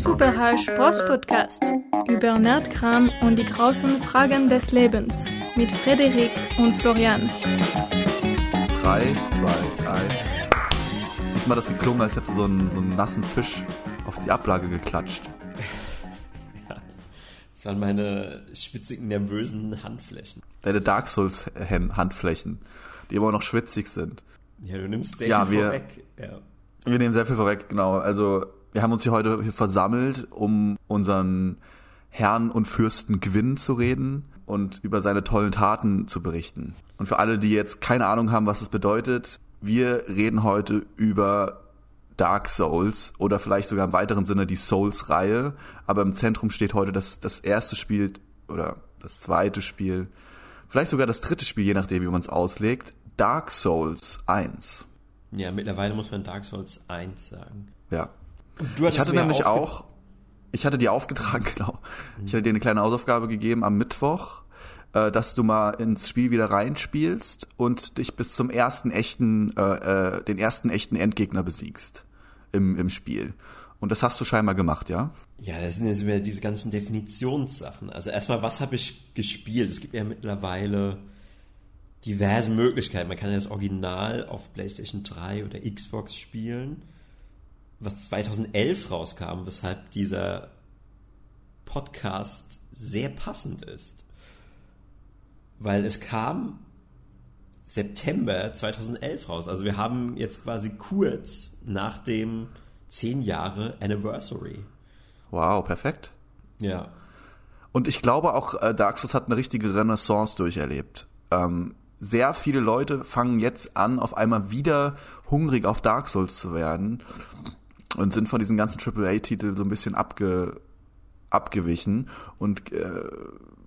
Superhall Sports über Nerdkram und die großen Fragen des Lebens mit Frederik und Florian. 3, 2, 1. Diesmal hat das geklungen, als hätte so ein, so einen nassen Fisch auf die Ablage geklatscht. Das waren meine schwitzigen, nervösen Handflächen. Deine Dark Souls Handflächen, die immer noch schwitzig sind. Ja, du nimmst sehr Ja, viel wir- vorweg. Ja. Wir nehmen sehr viel vorweg, genau. Also wir haben uns hier heute hier versammelt, um unseren Herrn und Fürsten Gwyn zu reden und über seine tollen Taten zu berichten. Und für alle, die jetzt keine Ahnung haben, was es bedeutet, wir reden heute über Dark Souls oder vielleicht sogar im weiteren Sinne die Souls-Reihe. Aber im Zentrum steht heute das, das erste Spiel oder das zweite Spiel, vielleicht sogar das dritte Spiel, je nachdem, wie man es auslegt, Dark Souls 1. ja, mittlerweile muss man Dark Souls 1 sagen. Ja. Du Ich hatte nämlich auch, ich hatte dir aufgetragen, genau. Ich hatte dir eine kleine Hausaufgabe gegeben am Mittwoch, äh, dass du mal ins Spiel wieder reinspielst und dich bis zum ersten echten, äh, äh, den ersten echten Endgegner besiegst im, im Spiel. Und das hast du scheinbar gemacht, ja? Ja, das sind jetzt wieder diese ganzen Definitionssachen. Also erstmal, was habe ich gespielt? Es gibt ja mittlerweile diverse Möglichkeiten. Man kann ja das Original auf PlayStation 3 oder Xbox spielen, was 2011 rauskam, weshalb dieser Podcast sehr passend ist. Weil es kam September 2011 raus. Also wir haben jetzt quasi kurz nach dem 10 Jahre Anniversary. Wow, perfekt. Ja. Und ich glaube auch, äh, Dark Souls hat eine richtige Renaissance durcherlebt. Ähm, sehr viele Leute fangen jetzt an, auf einmal wieder hungrig auf Dark Souls zu werden und sind von diesen ganzen AAA-Titeln so ein bisschen abge, abgewichen und äh,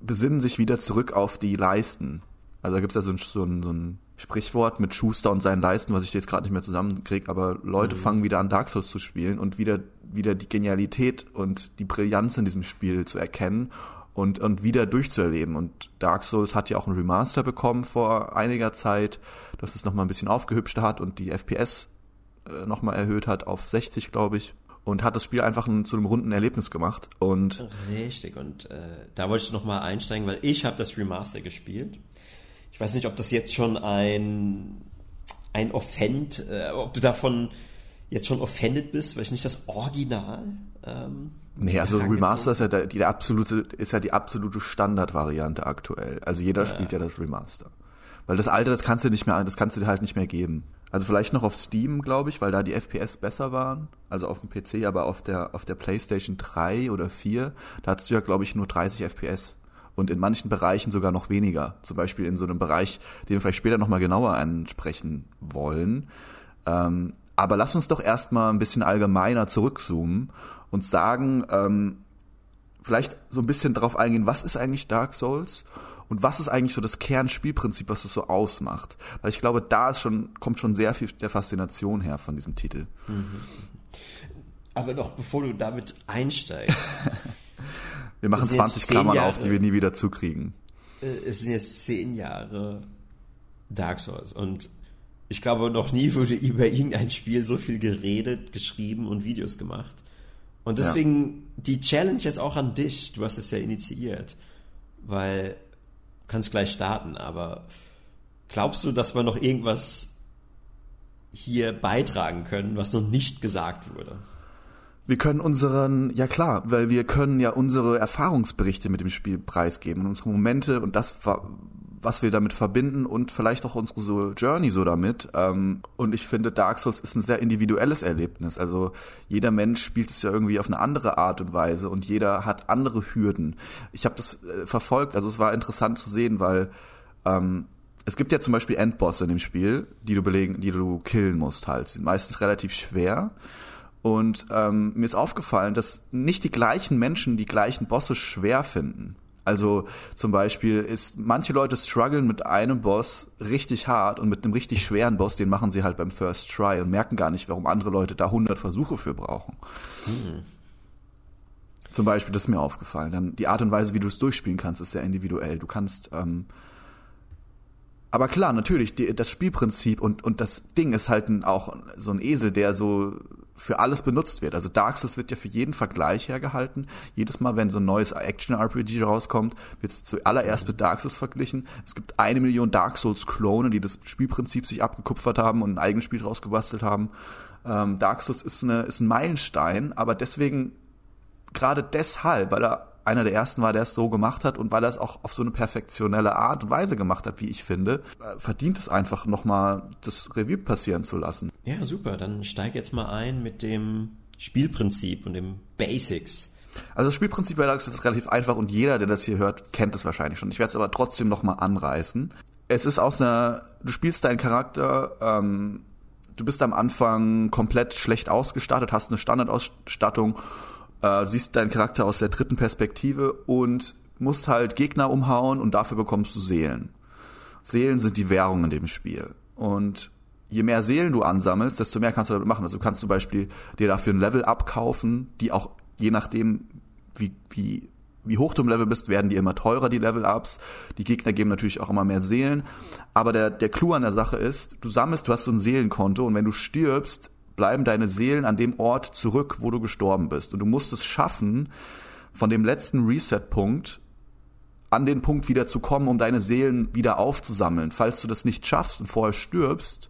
besinnen sich wieder zurück auf die Leisten. Also da gibt's ja so ein, so, ein, so ein Sprichwort mit Schuster und seinen Leisten, was ich jetzt gerade nicht mehr zusammenkriege, aber Leute fangen wieder an Dark Souls zu spielen und wieder, wieder die Genialität und die Brillanz in diesem Spiel zu erkennen und, und wieder durchzuerleben. Und Dark Souls hat ja auch ein Remaster bekommen vor einiger Zeit, das es nochmal ein bisschen aufgehübscht hat und die FPS äh, nochmal erhöht hat auf 60, glaube ich. Und hat das Spiel einfach ein, zu einem runden Erlebnis gemacht. Und Richtig, und äh, da wollte ich noch mal einsteigen, weil ich habe das Remaster gespielt. Ich weiß nicht, ob das jetzt schon ein, ein Offend, äh, ob du davon jetzt schon offended bist, weil ich nicht das Original ähm, Nee, also Remaster ist ja der, die, der absolute, ist ja die absolute Standardvariante aktuell. Also jeder spielt ja das Remaster. Weil das alte, das kannst du nicht mehr, das kannst du dir halt nicht mehr geben. Also vielleicht noch auf Steam, glaube ich, weil da die FPS besser waren. Also auf dem PC, aber auf der, auf der PlayStation 3 oder 4, da hattest du ja, glaube ich, nur 30 FPS. Und in manchen Bereichen sogar noch weniger. Zum Beispiel in so einem Bereich, den wir vielleicht später nochmal genauer ansprechen wollen. Ähm, aber lass uns doch erstmal ein bisschen allgemeiner zurückzoomen und sagen, ähm, vielleicht so ein bisschen drauf eingehen, was ist eigentlich Dark Souls und was ist eigentlich so das Kernspielprinzip, was es so ausmacht. Weil ich glaube, da ist schon, kommt schon sehr viel der Faszination her von diesem Titel. Aber noch bevor du damit einsteigst, Wir machen Das sind jetzt 20 zehn Klammern Jahre. auf, die wir nie wieder zukriegen. äh, es sind jetzt zehn Jahre Dark Souls und ich glaube, noch nie wurde über irgendein Spiel so viel geredet, geschrieben und Videos gemacht. Und deswegen die Challenge jetzt auch an dich. Du hast es ja initiiert, weil kannst gleich starten, aber glaubst du, dass wir noch irgendwas hier beitragen können, was noch nicht gesagt wurde? Wir können unseren, ja klar, weil wir können ja unsere Erfahrungsberichte mit dem Spiel preisgeben und unsere Momente und das, was wir damit verbinden und vielleicht auch unsere so Journey so damit. Ähm, Und ich finde, Dark Souls ist ein sehr individuelles Erlebnis. Also jeder Mensch spielt es ja irgendwie auf eine andere Art und Weise und jeder hat andere Hürden. Ich habe das äh, verfolgt, also es war interessant zu sehen, weil ähm, es gibt ja zum Beispiel Endbosse in dem Spiel, die du belegen, die du killen musst halt. Die sind meistens relativ schwer. Und ähm, mir ist aufgefallen, dass nicht die gleichen Menschen die gleichen Bosse schwer finden. Also zum Beispiel ist, manche Leute strugglen mit einem Boss richtig hart und mit einem richtig schweren Boss, den machen sie halt beim First Try und merken gar nicht, warum andere Leute da 100 Versuche für brauchen. Zum Beispiel, das ist mir aufgefallen. Dann die Art und Weise, wie du es durchspielen kannst, ist sehr individuell. Du kannst, ähm, aber klar, natürlich, die, das Spielprinzip und, und das Ding ist halt ein, auch so ein Esel, der so für alles benutzt wird. Also Dark Souls wird ja für jeden Vergleich hergehalten. Jedes Mal, wenn so ein neues Action-RPG rauskommt, wird es zuallererst mit Dark Souls verglichen. Es gibt eine Million Dark Souls-Klone, die das Spielprinzip sich abgekupfert haben und ein eigenes Spiel rausgebastelt haben. Ähm, Dark Souls ist, eine, ist ein Meilenstein, aber deswegen, gerade deshalb, weil er einer der ersten war, der es so gemacht hat und weil er es auch auf so eine perfektionelle Art und Weise gemacht hat, wie ich finde, äh, verdient es einfach nochmal das Revue passieren zu lassen. Ja, super. Dann steig jetzt mal ein mit dem Spielprinzip und dem Basics. Also das Spielprinzip bei Dark Souls ist relativ einfach und jeder, der das hier hört, kennt es wahrscheinlich schon. Ich werde es aber trotzdem nochmal anreißen. Es ist aus einer, du spielst deinen Charakter, ähm, du bist am Anfang komplett schlecht ausgestattet, hast eine Standardausstattung äh, siehst deinen Charakter aus der dritten Perspektive und musst halt Gegner umhauen und dafür bekommst du Seelen. Seelen sind die Währung in dem Spiel. Und je mehr Seelen du ansammelst, desto mehr kannst du damit machen. Also du kannst zum Beispiel dir dafür ein Level abkaufen, die auch je nachdem, wie, wie, wie hoch du im Level bist, werden die immer teurer, die Level-Ups. Die Gegner geben natürlich auch immer mehr Seelen. Aber der, der Clou an der Sache ist, du sammelst, du hast so ein Seelenkonto und wenn du stirbst, bleiben deine Seelen an dem Ort zurück, wo du gestorben bist. Und du musst es schaffen, von dem letzten Reset-Punkt an den Punkt wieder zu kommen, um deine Seelen wieder aufzusammeln. Falls du das nicht schaffst und vorher stirbst,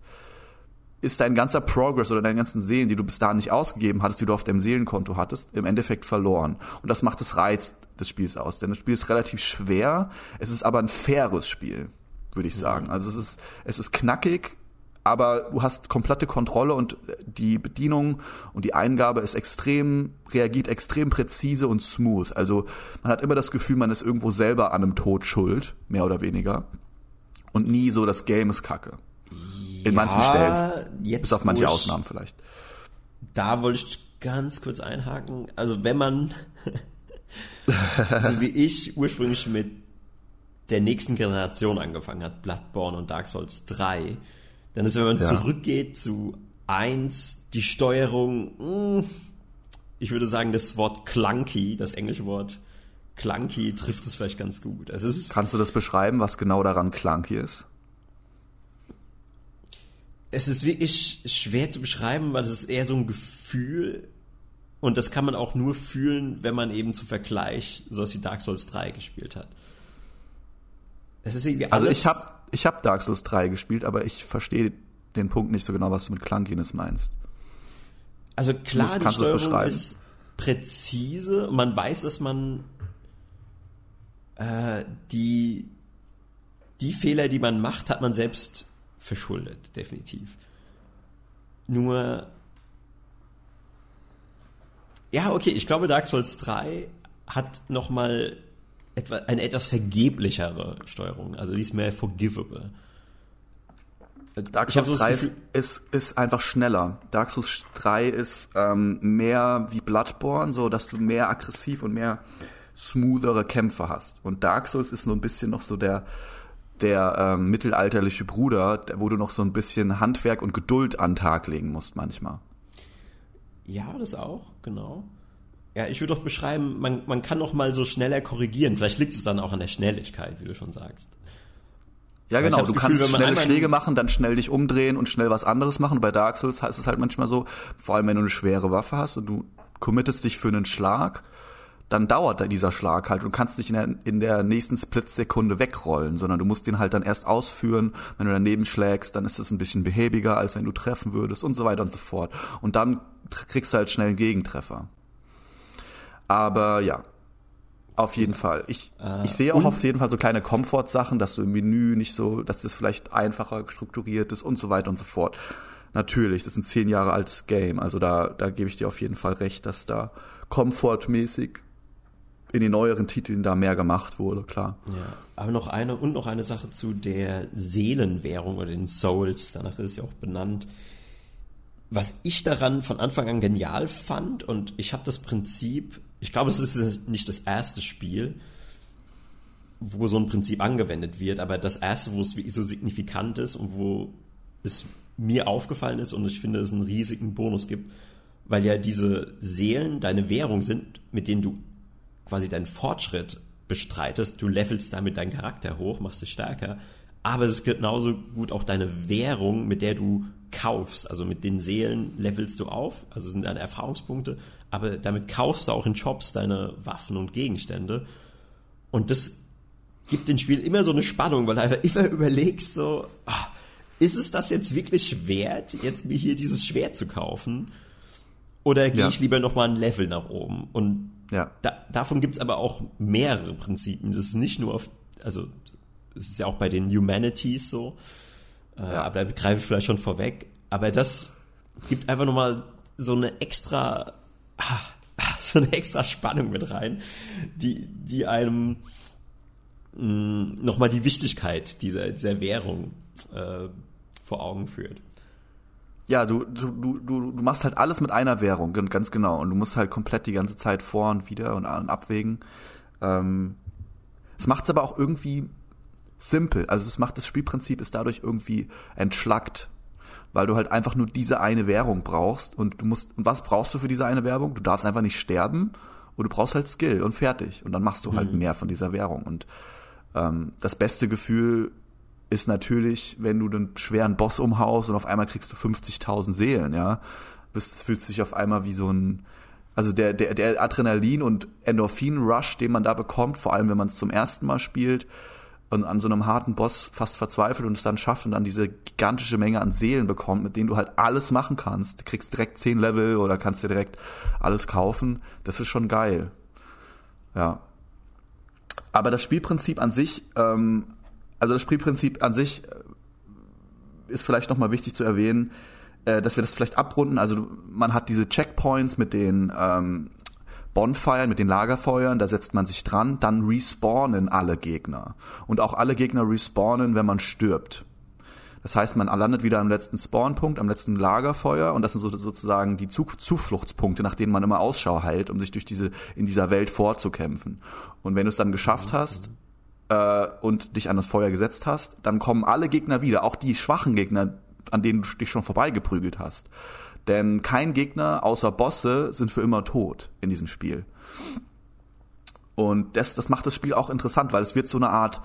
ist dein ganzer Progress oder deine ganzen Seelen, die du bis dahin nicht ausgegeben hattest, die du auf deinem Seelenkonto hattest, im Endeffekt verloren. Und das macht das Reiz des Spiels aus. Denn das Spiel ist relativ schwer, es ist aber ein faires Spiel, würde ich sagen. Also es ist, es ist knackig, aber du hast komplette Kontrolle und die Bedienung und die Eingabe ist extrem, reagiert extrem präzise und smooth. Also man hat immer das Gefühl, man ist irgendwo selber an einem Tod schuld, mehr oder weniger. Und nie so, das Game ist kacke. In ja, manchen Stellen. Jetzt, bis auf manche Ausnahmen vielleicht. Da wollte ich ganz kurz einhaken. Also wenn man, so wie ich ursprünglich mit der nächsten Generation angefangen hat, Bloodborne und Dark Souls 3, dann ist, wenn man ja. zurückgeht zu 1, die Steuerung, mh, hm, ich würde sagen, das Wort clunky, das englische Wort clunky trifft es vielleicht ganz gut. Also es Kannst du das beschreiben, was genau daran clunky ist? Es ist wirklich schwer zu beschreiben, weil es ist eher so ein Gefühl und das kann man auch nur fühlen, wenn man eben zum Vergleich sowas wie Dark Souls 3 gespielt hat. Es ist irgendwie alles. Also ich habe ich habe Dark Souls 3 gespielt, aber ich verstehe den Punkt nicht so genau, was du mit Clunkiness meinst. Also klar, musst, die Steuerung ist präzise. Man weiß, dass man äh, die, die Fehler, die man macht, hat man selbst verschuldet, definitiv. Nur ja, okay, ich glaube, Dark Souls 3 hat nochmal etwa, eine etwas vergeblichere Steuerung. Also die ist mehr forgivable. Dark Souls so 3 ist, ist einfach schneller. Dark Souls 3 ist ähm, mehr wie Bloodborne, so dass du mehr aggressiv und mehr smoothere Kämpfe hast. Und Dark Souls ist nur ein bisschen noch so der der ähm, mittelalterliche Bruder, wo du noch so ein bisschen Handwerk und Geduld an Tag legen musst manchmal. Ja, das auch, genau. Ja, ich würde doch beschreiben, man, man kann noch mal so schneller korrigieren. Vielleicht liegt es dann auch an der Schnelligkeit, wie du schon sagst. Ja, genau. Du Gefühl, kannst schnelle Schläge machen, dann schnell dich umdrehen und schnell was anderes machen. Bei Dark Souls heißt es halt manchmal so, vor allem wenn du eine schwere Waffe hast und du committest dich für einen Schlag, dann dauert dieser Schlag halt. Du kannst nicht in der, in der nächsten Splitsekunde wegrollen, sondern du musst den halt dann erst ausführen. Wenn du daneben schlägst, dann ist es ein bisschen behäbiger, als wenn du treffen würdest und so weiter und so fort. Und dann kriegst du halt schnell einen Gegentreffer. Aber ja, auf jeden Fall. Ich, äh, ich sehe auch auf jeden Fall so kleine Komfortsachen, dass du im Menü nicht so, dass das vielleicht einfacher strukturiert ist und so weiter und so fort. Natürlich, das ist ein zehn Jahre altes Game, also da, da gebe ich dir auf jeden Fall recht, dass da komfortmäßig in den neueren Titeln da mehr gemacht wurde, klar. Ja, aber noch eine und noch eine Sache zu der Seelenwährung oder den Souls, danach ist es ja auch benannt was ich daran von Anfang an genial fand und ich habe das Prinzip, ich glaube, es ist nicht das erste Spiel, wo so ein Prinzip angewendet wird, aber das erste, wo es so signifikant ist und wo es mir aufgefallen ist und ich finde, es einen riesigen Bonus gibt, weil ja diese Seelen deine Währung sind, mit denen du quasi deinen Fortschritt bestreitest. Du levelst damit deinen Charakter hoch, machst dich stärker, aber es ist genauso gut auch deine Währung, mit der du kaufst. Also mit den Seelen levelst du auf, also sind deine Erfahrungspunkte, aber damit kaufst du auch in Shops deine Waffen und Gegenstände. Und das gibt dem Spiel immer so eine Spannung, weil du einfach immer überlegst, so, ach, ist es das jetzt wirklich wert, jetzt mir hier dieses Schwert zu kaufen? Oder gehe ja. ich lieber nochmal ein Level nach oben? Und ja. da, davon gibt es aber auch mehrere Prinzipien. Das ist nicht nur auf, also es ist ja auch bei den Humanities so, äh, ja. aber da greife ich vielleicht schon vorweg. Aber das gibt einfach nochmal so eine extra, ah, so eine extra Spannung mit rein, die, die einem mm, nochmal die Wichtigkeit dieser, dieser Währung äh, vor Augen führt. Ja, du, du, du, du machst halt alles mit einer Währung, ganz genau. Und du musst halt komplett die ganze Zeit vor und wieder und, und abwägen. Ähm, es macht es aber auch irgendwie simpel. Also es macht das Spielprinzip ist dadurch irgendwie entschlackt, weil du halt einfach nur diese eine Währung brauchst und du musst und was brauchst du für diese eine Währung? Du darfst einfach nicht sterben und du brauchst halt Skill und fertig und dann machst du halt mhm. mehr von dieser Währung und ähm, das beste Gefühl ist natürlich, wenn du einen schweren Boss umhaust und auf einmal kriegst du 50.000 Seelen, ja, bist fühlst dich auf einmal wie so ein also der der der Adrenalin und Endorphin Rush, den man da bekommt, vor allem wenn man es zum ersten Mal spielt, und an so einem harten Boss fast verzweifelt und es dann schafft und dann diese gigantische Menge an Seelen bekommt, mit denen du halt alles machen kannst. Du kriegst direkt zehn Level oder kannst dir direkt alles kaufen. Das ist schon geil. Ja. Aber das Spielprinzip an sich, ähm, also das Spielprinzip an sich äh, ist vielleicht nochmal wichtig zu erwähnen, äh, dass wir das vielleicht abrunden. Also man hat diese Checkpoints mit den ähm, Bonfire mit den Lagerfeuern, da setzt man sich dran, dann respawnen alle Gegner. Und auch alle Gegner respawnen, wenn man stirbt. Das heißt, man landet wieder am letzten Spawnpunkt, am letzten Lagerfeuer und das sind so, sozusagen die Zufluchtspunkte, nach denen man immer Ausschau hält, um sich durch diese in dieser Welt vorzukämpfen. Und wenn du es dann geschafft hast äh, und dich an das Feuer gesetzt hast, dann kommen alle Gegner wieder, auch die schwachen Gegner, an denen du dich schon vorbeigeprügelt hast. Denn kein Gegner außer Bosse sind für immer tot in diesem Spiel. Und das, das macht das Spiel auch interessant, weil es wird so eine Art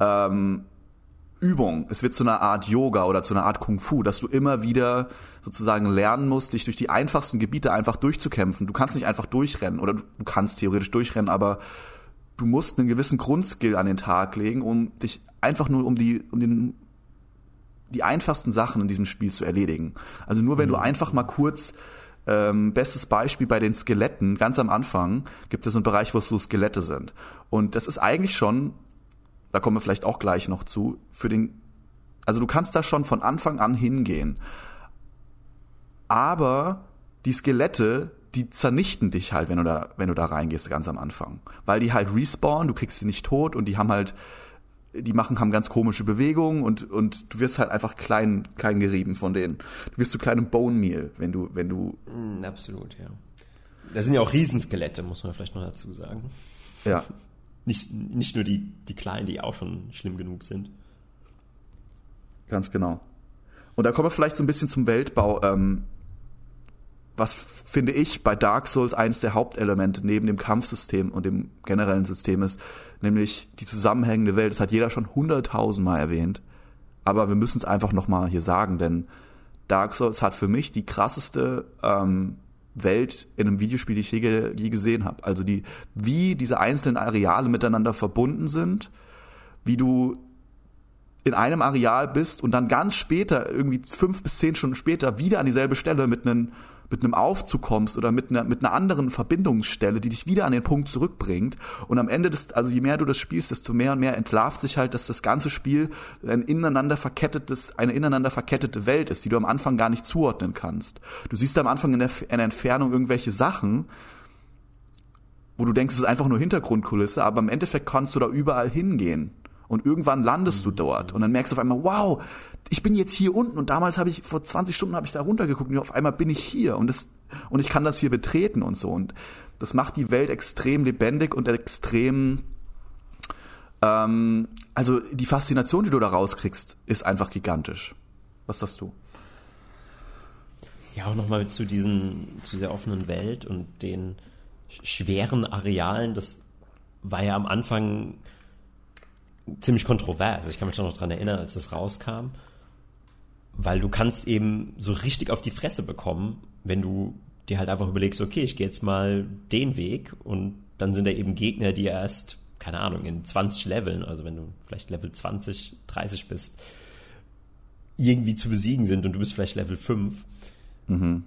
ähm, Übung, es wird zu einer Art Yoga oder zu einer Art Kung Fu, dass du immer wieder sozusagen lernen musst, dich durch die einfachsten Gebiete einfach durchzukämpfen. Du kannst nicht einfach durchrennen oder du kannst theoretisch durchrennen, aber du musst einen gewissen Grundskill an den Tag legen, um dich einfach nur um die um den die einfachsten Sachen in diesem Spiel zu erledigen. Also nur wenn mhm. du einfach mal kurz ähm, bestes Beispiel bei den Skeletten, ganz am Anfang gibt es einen Bereich, wo so Skelette sind. Und das ist eigentlich schon, da kommen wir vielleicht auch gleich noch zu, für den, also du kannst da schon von Anfang an hingehen. Aber die Skelette, die zernichten dich halt, wenn du da, wenn du da reingehst, ganz am Anfang. Weil die halt respawnen, du kriegst sie nicht tot und die haben halt die machen, haben ganz komische Bewegungen und, und du wirst halt einfach klein, klein gerieben von denen. Du wirst zu kleinem Bone Meal, wenn du, wenn du. Mm, absolut, ja. Das sind ja auch Riesenskelette, muss man vielleicht noch dazu sagen. Ja. Nicht, nicht nur die, die kleinen, die auch schon schlimm genug sind. Ganz genau. Und da kommen wir vielleicht so ein bisschen zum Weltbau. Ähm, was finde ich bei Dark Souls eines der Hauptelemente neben dem Kampfsystem und dem generellen System ist, nämlich die zusammenhängende Welt. Das hat jeder schon hunderttausendmal erwähnt, aber wir müssen es einfach nochmal hier sagen, denn Dark Souls hat für mich die krasseste ähm, Welt in einem Videospiel, die ich je, je gesehen habe. Also die, wie diese einzelnen Areale miteinander verbunden sind, wie du in einem Areal bist und dann ganz später, irgendwie fünf bis zehn Stunden später, wieder an dieselbe Stelle mit einem mit einem Aufzug kommst oder mit einer, mit einer anderen Verbindungsstelle, die dich wieder an den Punkt zurückbringt. Und am Ende des, also je mehr du das spielst, desto mehr und mehr entlarvt sich halt, dass das ganze Spiel ein ineinander verkettetes, eine ineinander verkettete Welt ist, die du am Anfang gar nicht zuordnen kannst. Du siehst am Anfang in der, in der Entfernung irgendwelche Sachen, wo du denkst, es ist einfach nur Hintergrundkulisse, aber im Endeffekt kannst du da überall hingehen. Und irgendwann landest du dort. Und dann merkst du auf einmal, wow, ich bin jetzt hier unten. Und damals habe ich vor 20 Stunden habe ich da runtergeguckt und auf einmal bin ich hier. Und das und ich kann das hier betreten und so. Und das macht die Welt extrem lebendig und extrem ähm, also die Faszination, die du da rauskriegst, ist einfach gigantisch. Was sagst du? Ja, auch nochmal zu diesen, zu dieser offenen Welt und den schweren Arealen, das war ja am Anfang ziemlich kontrovers. Ich kann mich noch dran erinnern, als das rauskam. Weil du kannst eben so richtig auf die Fresse bekommen, wenn du dir halt einfach überlegst, okay, ich gehe jetzt mal den Weg und dann sind da eben Gegner, die erst, keine Ahnung, in 20 Leveln, also wenn du vielleicht Level 20, 30 bist, irgendwie zu besiegen sind und du bist vielleicht Level 5. Mhm.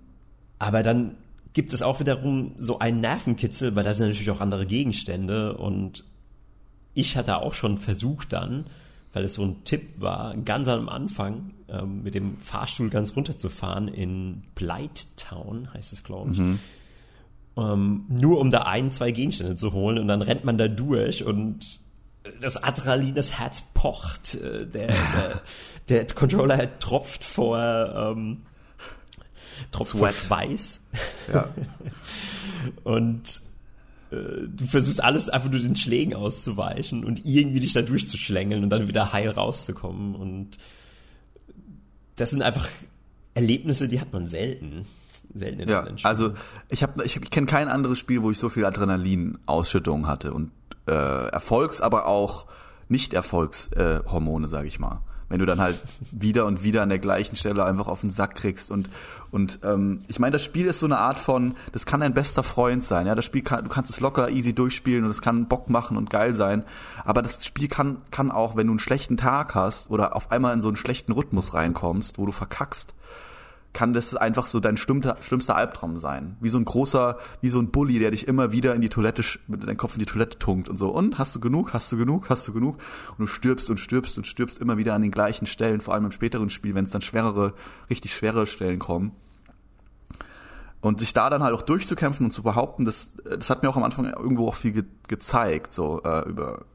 Aber dann gibt es auch wiederum so einen Nervenkitzel, weil da sind natürlich auch andere Gegenstände und ich hatte auch schon versucht dann, weil es so ein Tipp war, ganz am Anfang ähm, mit dem Fahrstuhl ganz runterzufahren in Blighttown, heißt es, glaube ich. Mhm. Ähm, nur um da ein, zwei Gegenstände zu holen und dann rennt man da durch und das Adrenalin, das Herz pocht, äh, der, der, der, Controller tropft vor ähm, tropft Sweat. vor Weiß. Ja. und du versuchst alles einfach nur den Schlägen auszuweichen und irgendwie dich da durchzuschlängeln und dann wieder heil rauszukommen. Und das sind einfach Erlebnisse, die hat man selten. Selten in ja, also ich habe ich, ich kenne kein anderes Spiel, wo ich so viel Adrenalin-Ausschüttung hatte und äh, Erfolgs, aber auch Nicht-Erfolgshormone, äh, sage ich mal wenn du dann halt wieder und wieder an der gleichen Stelle einfach auf den Sack kriegst. Und und ähm, ich meine, das Spiel ist so eine Art von, das kann dein bester Freund sein, ja, das Spiel kann, du kannst es locker easy durchspielen und es kann Bock machen und geil sein, aber das Spiel kann kann auch, wenn du einen schlechten Tag hast oder auf einmal in so einen schlechten Rhythmus reinkommst, wo du verkackst, kann das einfach so dein schlimmster, schlimmster Albtraum sein. Wie so ein großer, wie so ein Bully, der dich immer wieder in die Toilette, mit deinem Kopf in die Toilette tunkt und so. Und hast du genug, hast du genug, hast du genug? Und du stirbst und stirbst und stirbst immer wieder an den gleichen Stellen, vor allem im späteren Spiel, wenn es dann schwerere, richtig schwere Stellen kommen. Und sich da dann halt auch durchzukämpfen und zu behaupten, das, das hat mir auch am Anfang irgendwo auch viel ge gezeigt, so äh, über,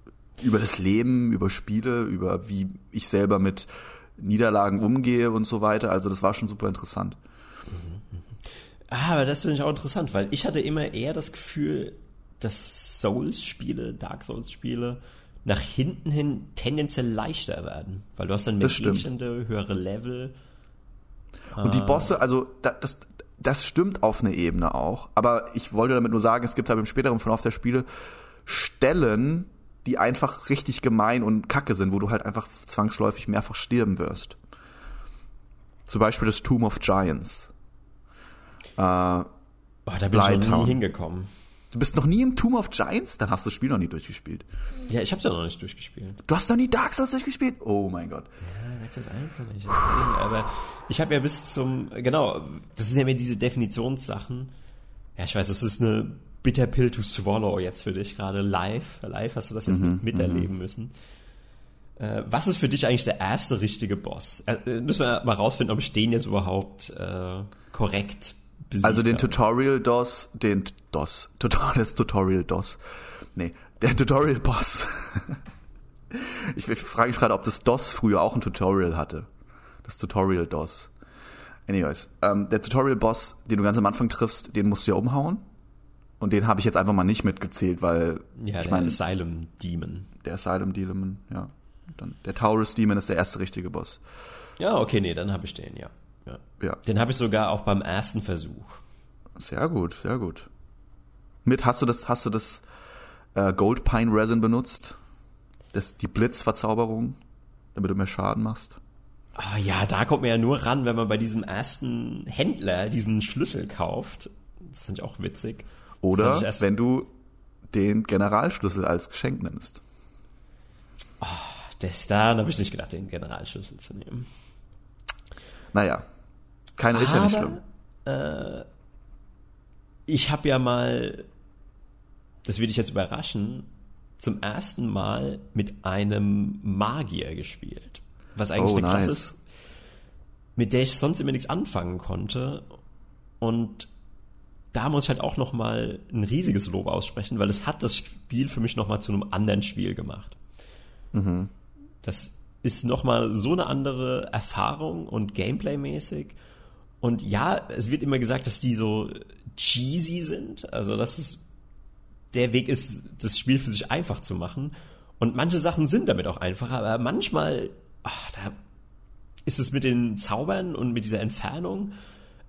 über das Leben, über Spiele, über wie ich selber mit Niederlagen umgehe und so weiter. Also das war schon super interessant. Ah, aber das finde ich auch interessant, weil ich hatte immer eher das Gefühl, dass Souls-Spiele, Dark Souls-Spiele nach hinten hin tendenziell leichter werden, weil du hast dann mehr Gegenstände, höhere Level. Und die ah. Bosse, also das, das stimmt auf eine Ebene auch, aber ich wollte damit nur sagen, es gibt halt im späteren Verlauf der Spiele Stellen, die einfach richtig gemein und kacke sind, wo du halt einfach zwangsläufig mehrfach sterben wirst. Zum Beispiel das Tomb of Giants. Äh, oh, da bin ich noch nie hingekommen. Du bist noch nie im Tomb of Giants? Dann hast du das Spiel noch nie durchgespielt. Ja, ich hab's ja noch nicht durchgespielt. Du hast noch nie Dark Souls durchgespielt? Oh mein Gott. Ja, Dark Souls 1 noch nicht. aber ich habe ja bis zum, genau, das sind ja mir diese Definitionssachen. Ja, ich weiß, das ist eine bitter Pill to swallow jetzt für dich gerade live. Live hast du das jetzt mhm, miterleben mhm. müssen. Äh, was ist für dich eigentlich der erste richtige Boss? Äh, müssen wir mal rausfinden, ob ich den jetzt überhaupt äh, korrekt besiegt Also den Tutorial DOS, den DOS, das Tutorial DOS. Nee, der Tutorial Boss. ich, ich frage mich gerade, ob das DOS früher auch ein Tutorial hatte. Das Tutorial DOS. Anyways, ähm, der Tutorial Boss, den du ganz am Anfang triffst, den musst du ja umhauen. Und den habe ich jetzt einfach mal nicht mitgezählt, weil ja, ich meine Asylum Demon. Der Asylum Demon, ja. Dann, der Taurus Demon ist der erste richtige Boss. Ja, okay, nee, dann habe ich den, ja. ja. ja. Den habe ich sogar auch beim ersten Versuch. Sehr gut, sehr gut. Mit hast du das, hast du das äh, Gold Pine Resin benutzt? Das, die Blitzverzauberung, damit du mehr Schaden machst? Ah ja, da kommt man ja nur ran, wenn man bei diesem ersten Händler diesen Schlüssel kauft. Das fand ich auch witzig. Oder wenn du den Generalschlüssel als Geschenk nimmst. Oh, das, daran habe ich nicht gedacht, den Generalschlüssel zu nehmen. Naja, keiner ist ja nicht schlimm. Äh, ich habe ja mal, das würde ich jetzt überraschen, zum ersten Mal mit einem Magier gespielt. Was eigentlich oh, eine Klasse nice. ist, mit der ich sonst immer nichts anfangen konnte. Und da muss ich halt auch noch mal ein riesiges Lob aussprechen, weil es hat das Spiel für mich noch mal zu einem anderen Spiel gemacht. Mhm. Das ist noch mal so eine andere Erfahrung und Gameplay-mäßig. Und ja, es wird immer gesagt, dass die so cheesy sind. Also, dass es der Weg ist, das Spiel für sich einfach zu machen. Und manche Sachen sind damit auch einfacher, aber manchmal, ach, da ist es mit den Zaubern und mit dieser Entfernung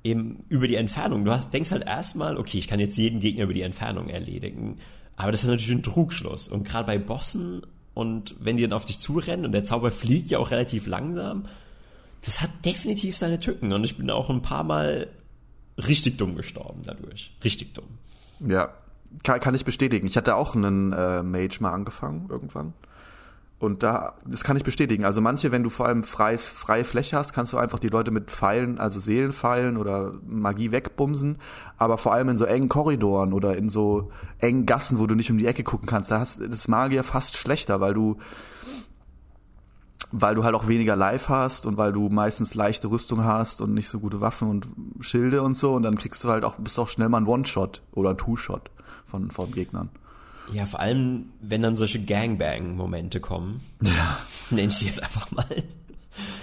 eben über die Entfernung. Du hast, denkst halt erstmal, okay, ich kann jetzt jeden Gegner über die Entfernung erledigen. Aber das ist natürlich ein Trugschluss. Und gerade bei Bossen und wenn die dann auf dich zurennen und der Zauber fliegt ja auch relativ langsam, das hat definitiv seine Tücken und ich bin auch ein paar Mal richtig dumm gestorben dadurch. Richtig dumm. Ja, kann, kann ich bestätigen. Ich hatte auch einen äh, Mage mal angefangen irgendwann. Und da, das kann ich bestätigen. Also manche, wenn du vor allem freies, freie Fläche hast, kannst du einfach die Leute mit Pfeilen, also Seelenpfeilen oder Magie wegbumsen. Aber vor allem in so engen Korridoren oder in so engen Gassen, wo du nicht um die Ecke gucken kannst, da hast, das Magier fast schlechter, weil du, weil du halt auch weniger Life hast und weil du meistens leichte Rüstung hast und nicht so gute Waffen und Schilde und so. Und dann kriegst du halt auch, bist auch schnell mal ein One-Shot oder ein Two-Shot von, von Gegnern. Ja, vor allem, wenn dann solche Gangbang-Momente kommen. Ja. Nenn ich sie jetzt einfach mal.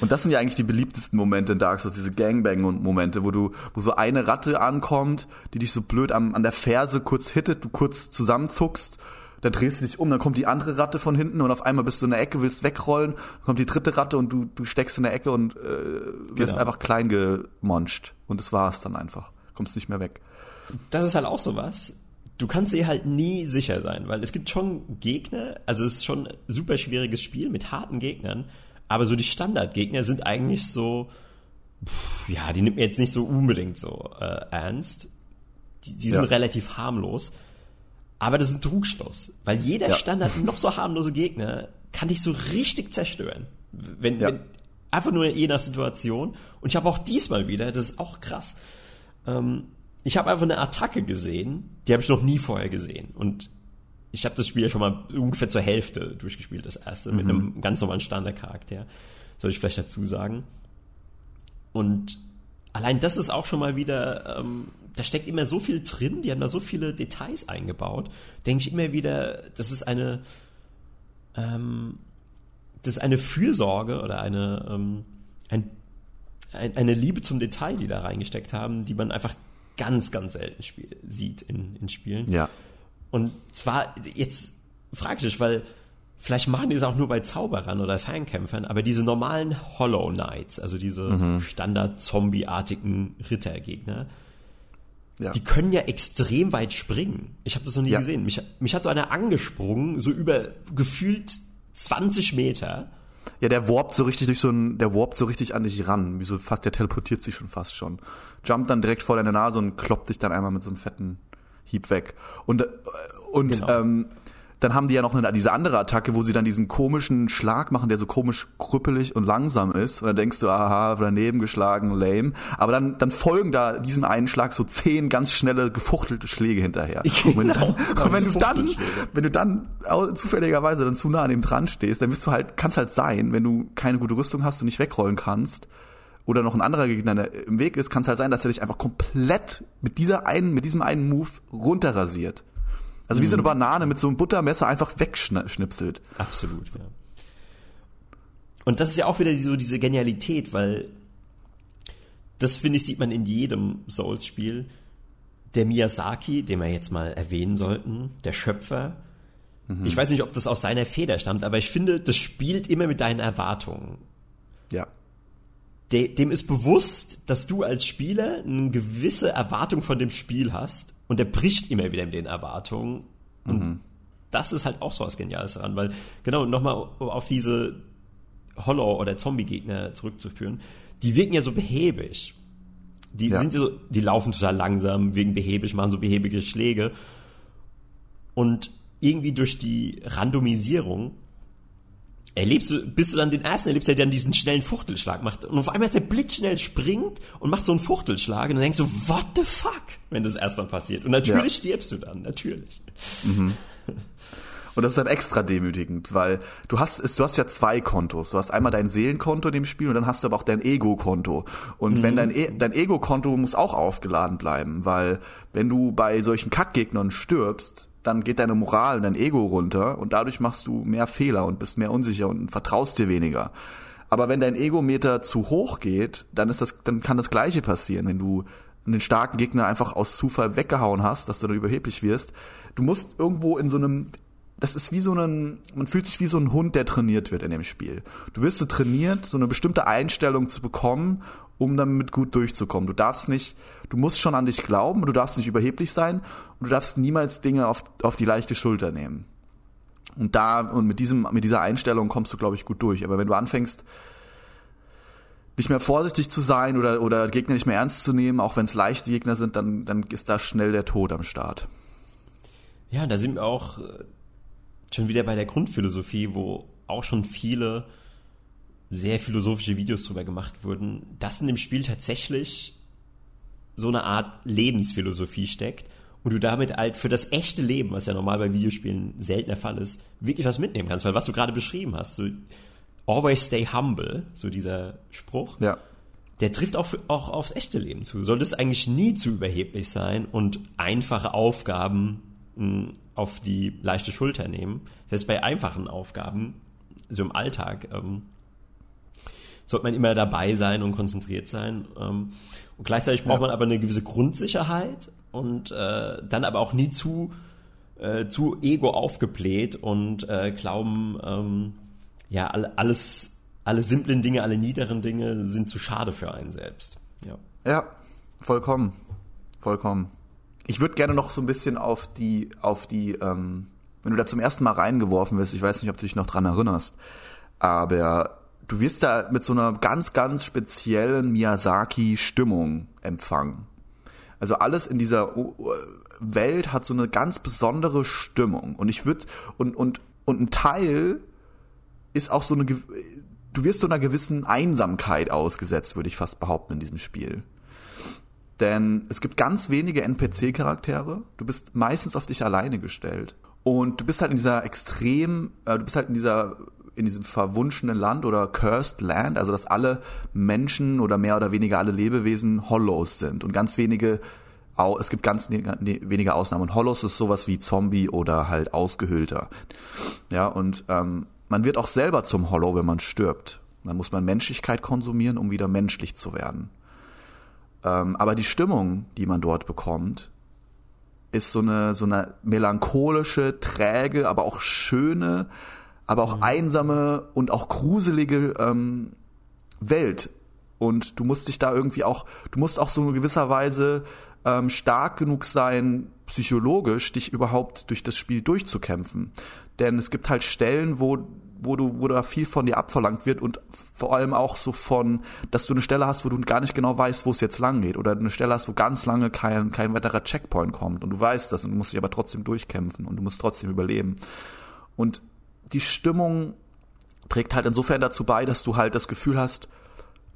Und das sind ja eigentlich die beliebtesten Momente in Dark Souls, diese Gangbang-Momente, wo du, wo so eine Ratte ankommt, die dich so blöd an, an der Ferse kurz hittet, du kurz zusammenzuckst, dann drehst du dich um, dann kommt die andere Ratte von hinten und auf einmal bist du in der Ecke, willst wegrollen, kommt die dritte Ratte und du, du steckst in der Ecke und äh, wirst Genau. einfach klein gemonscht. Und das war's dann einfach. Kommst nicht mehr weg. Das ist halt auch sowas. Du kannst dir halt nie sicher sein, weil es gibt schon Gegner, also es ist schon ein super schwieriges Spiel mit harten Gegnern, aber so die Standardgegner sind eigentlich so, pff, ja, die nimmt mir jetzt nicht so unbedingt so äh, ernst. Die, die sind Ja. relativ harmlos. Aber das ist ein Trugschluss, weil jeder Ja. Standard noch so harmlose Gegner kann dich so richtig zerstören. Wenn, Ja. wenn einfach nur je nach Situation. Und ich habe auch diesmal wieder, das ist auch krass. Ähm, ich habe einfach eine Attacke gesehen, die habe ich noch nie vorher gesehen. Und ich habe das Spiel ja schon mal ungefähr zur Hälfte durchgespielt, das erste, mit einem ganz normalen Standardcharakter. Soll ich vielleicht dazu sagen. Und allein das ist auch schon mal wieder, ähm, da steckt immer so viel drin, die haben da so viele Details eingebaut. Denke ich immer wieder, das ist eine, ähm, das ist eine Fürsorge oder eine, ähm, ein, ein, eine Liebe zum Detail, die da reingesteckt haben, die man einfach ganz, ganz selten spiel, sieht in, in Spielen. Ja. Und zwar, jetzt frage ich dich, weil vielleicht machen die es auch nur bei Zauberern oder Fernkämpfern, aber diese normalen Hollow Knights, also diese Standard-Zombie-artigen Rittergegner, ja. die können ja extrem weit springen. Ich habe das noch nie Ja. gesehen. Mich, mich hat so einer angesprungen, so über gefühlt 20 Meter. Ja, der warpt so richtig durch so ein, der warpt so richtig an dich ran, wie so fast, der teleportiert sich schon fast schon. Jumpt dann direkt vor deine Nase und kloppt dich dann einmal mit so einem fetten Hieb weg. Und, äh, und Genau. ähm, dann haben die ja noch eine, diese andere Attacke, wo sie dann diesen komischen Schlag machen, der so komisch krüppelig und langsam ist. Und dann denkst du, aha, daneben geschlagen, lame. Aber dann, dann folgen da diesem einen Schlag so zehn ganz schnelle, gefuchtelte Schläge hinterher. Und wenn du dann, Genau, und wenn du dann, Fuchtelschläge. wenn du dann zufälligerweise dann zu nah an dem dran stehst, dann bist du halt, kann's halt sein, wenn du keine gute Rüstung hast und nicht wegrollen kannst, oder noch ein anderer Gegner im Weg ist, kann es halt sein, dass er dich einfach komplett mit dieser einen, mit diesem einen Move runterrasiert. Also wie so eine Banane mit so einem Buttermesser einfach wegschnipselt. Absolut, ja. Und das ist ja auch wieder so diese Genialität, weil das finde ich, sieht man in jedem Souls-Spiel. Der Miyazaki, den wir jetzt mal erwähnen sollten, der Schöpfer. Ich weiß nicht, ob das aus seiner Feder stammt, aber ich finde, das spielt immer mit deinen Erwartungen. Ja. De, dem ist bewusst, dass du als Spieler eine gewisse Erwartung von dem Spiel hast und der bricht immer wieder mit den Erwartungen. Und das ist halt auch so was Geniales daran, weil, genau, nochmal auf diese Hollow- oder Zombie-Gegner zurückzuführen, die wirken ja so behäbig. Die Ja. sind so, die laufen total langsam, wirken behäbig, machen so behäbige Schläge. Und irgendwie durch die Randomisierung erlebst du, bis du dann den ersten erlebst, der dann diesen schnellen Fuchtelschlag macht. Und auf einmal ist der blitzschnell springt und macht so einen Fuchtelschlag und dann denkst du, what the fuck, wenn das erstmal passiert. Und natürlich Ja. stirbst du dann, natürlich. Und das ist dann extra demütigend, weil du hast, es- du hast ja zwei Kontos. Du hast einmal dein Seelenkonto in dem Spiel und dann hast du aber auch dein Ego-Konto. Und wenn dein, e dein Ego-Konto muss auch aufgeladen bleiben, weil wenn du bei solchen Kackgegnern stirbst, dann geht deine Moral, dein Ego runter und dadurch machst du mehr Fehler und bist mehr unsicher und vertraust dir weniger. Aber wenn dein Egometer zu hoch geht, dann ist das, dann kann das Gleiche passieren, wenn du einen starken Gegner einfach aus Zufall weggehauen hast, dass du dann überheblich wirst. Du musst irgendwo in so einem, das ist wie so ein, man fühlt sich wie so ein Hund, der trainiert wird in dem Spiel. Du wirst so trainiert, so eine bestimmte Einstellung zu bekommen, um damit gut durchzukommen. Du darfst nicht, du musst schon an dich glauben, du darfst nicht überheblich sein und du darfst niemals Dinge auf, auf die leichte Schulter nehmen. Und da, und mit diesem, mit dieser Einstellung kommst du, glaube ich, gut durch. Aber wenn du anfängst, nicht mehr vorsichtig zu sein oder, oder Gegner nicht mehr ernst zu nehmen, auch wenn es leichte Gegner sind, dann, dann ist da schnell der Tod am Start. Ja, da sind wir auch äh, schon wieder bei der Grundphilosophie, wo auch schon viele sehr philosophische Videos drüber gemacht wurden, dass in dem Spiel tatsächlich so eine Art Lebensphilosophie steckt und du damit halt für das echte Leben, was ja normal bei Videospielen selten der Fall ist, wirklich was mitnehmen kannst. Weil was du gerade beschrieben hast, so always stay humble, so dieser Spruch, ja. der trifft auch, auch aufs echte Leben zu. Sollte es eigentlich nie zu überheblich sein und einfache Aufgaben mh, auf die leichte Schulter nehmen. Selbst bei einfachen Aufgaben, so im Alltag, ähm, sollte man immer dabei sein und konzentriert sein. Ähm, und gleichzeitig braucht ja. man aber eine gewisse Grundsicherheit und äh, dann aber auch nie zu, äh, zu ego aufgebläht und äh, glauben, ähm, ja, alles, alle simplen Dinge, alle niederen Dinge sind zu schade für einen selbst. Ja, ja vollkommen. Vollkommen. Ich würde gerne noch so ein bisschen auf die, auf die, ähm, wenn du da zum ersten Mal reingeworfen wirst, ich weiß nicht, ob du dich noch dran erinnerst, aber du wirst da mit so einer ganz, ganz speziellen Miyazaki-Stimmung empfangen. Also alles in dieser Welt hat so eine ganz besondere Stimmung. Und ich würde, und, und, und ein Teil ist auch so eine, du wirst so einer gewissen Einsamkeit ausgesetzt, würde ich fast behaupten, in diesem Spiel. Denn es gibt ganz wenige NPC-Charaktere. Du bist meistens auf dich alleine gestellt. Und du bist halt in dieser extrem, äh, du bist halt in dieser in diesem verwunschenen Land oder Cursed Land, also dass alle Menschen oder mehr oder weniger alle Lebewesen Hollows sind und ganz wenige es gibt ganz ne, ne, wenige Ausnahmen. Und Hollows ist sowas wie Zombie oder halt ausgehöhlter. Ja, und ähm, man wird auch selber zum Hollow, wenn man stirbt. Dann muss man Menschlichkeit konsumieren, um wieder menschlich zu werden. Ähm, aber die Stimmung, die man dort bekommt, ist so eine, so eine melancholische, träge, aber auch schöne, aber auch mhm. einsame und auch gruselige ähm, Welt. Und du musst dich da irgendwie auch, du musst auch so in gewisser Weise ähm, stark genug sein, psychologisch, dich überhaupt durch das Spiel durchzukämpfen. Denn es gibt halt Stellen, wo wo du, wo da viel von dir abverlangt wird und vor allem auch so von, dass du eine Stelle hast, wo du gar nicht genau weißt, wo es jetzt lang geht oder eine Stelle hast, wo ganz lange kein, kein weiterer Checkpoint kommt und du weißt das und du musst dich aber trotzdem durchkämpfen und du musst trotzdem überleben. Und die Stimmung trägt halt insofern dazu bei, dass du halt das Gefühl hast,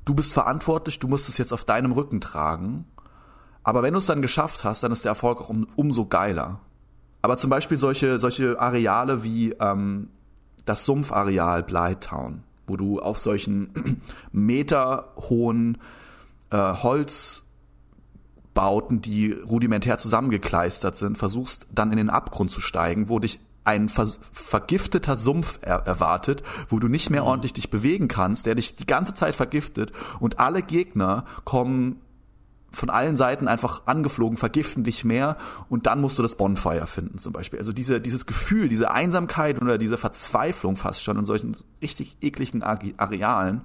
du bist verantwortlich, du musst es jetzt auf deinem Rücken tragen. Aber wenn du es dann geschafft hast, dann ist der Erfolg auch um, umso geiler. Aber zum Beispiel solche, solche Areale wie ähm, das Sumpfareal Blighttown, wo du auf solchen meterhohen äh, Holzbauten, die rudimentär zusammengekleistert sind, versuchst dann in den Abgrund zu steigen, wo dich ein ver vergifteter Sumpf er erwartet, wo du nicht mehr mhm. ordentlich dich bewegen kannst, der dich die ganze Zeit vergiftet und alle Gegner kommen von allen Seiten einfach angeflogen, vergiften dich mehr und dann musst du das Bonfire finden zum Beispiel. Also diese, dieses Gefühl, diese Einsamkeit oder diese Verzweiflung fast schon in solchen richtig ekligen Arealen,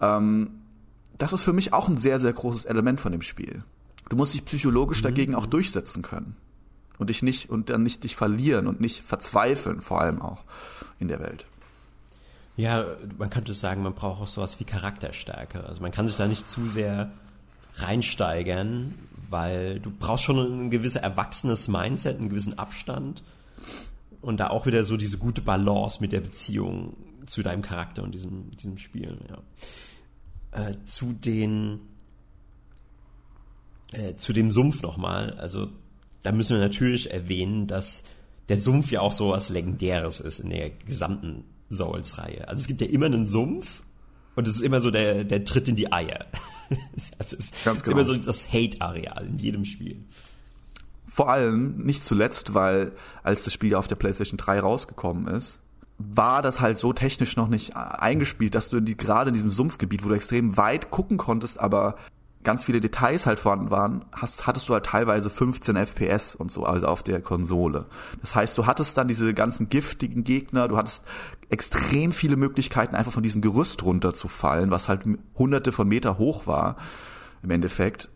ähm, das ist für mich auch ein sehr, sehr großes Element von dem Spiel. Du musst dich psychologisch mhm. dagegen auch durchsetzen können und dich nicht und dann nicht dich verlieren und nicht verzweifeln, vor allem auch in der Welt. Ja, man könnte sagen, man braucht auch sowas wie Charakterstärke. Also man kann sich da nicht zu sehr reinsteigern, weil du brauchst schon ein gewisses erwachsenes Mindset, einen gewissen Abstand und da auch wieder so diese gute Balance mit der Beziehung zu deinem Charakter und diesem, diesem Spiel. Ja. Äh, zu den äh, zu dem Sumpf nochmal, also da müssen wir natürlich erwähnen, dass der Sumpf ja auch so was Legendäres ist in der gesamten Souls-Reihe. Also es gibt ja immer einen Sumpf und es ist immer so der, der Tritt in die Eier. also es Ganz ist genau. immer so das Hate-Areal in jedem Spiel. Vor allem, nicht zuletzt, weil als das Spiel auf der PlayStation 3 rausgekommen ist, war das halt so technisch noch nicht eingespielt, dass du die, gerade in diesem Sumpfgebiet, wo du extrem weit gucken konntest, aber ganz viele Details halt vorhanden waren, hast, hattest du halt teilweise 15 FPS und so, also auf der Konsole. Das heißt, du hattest dann diese ganzen giftigen Gegner, du hattest extrem viele Möglichkeiten, einfach von diesem Gerüst runterzufallen, was halt hunderte von Meter hoch war, im Endeffekt.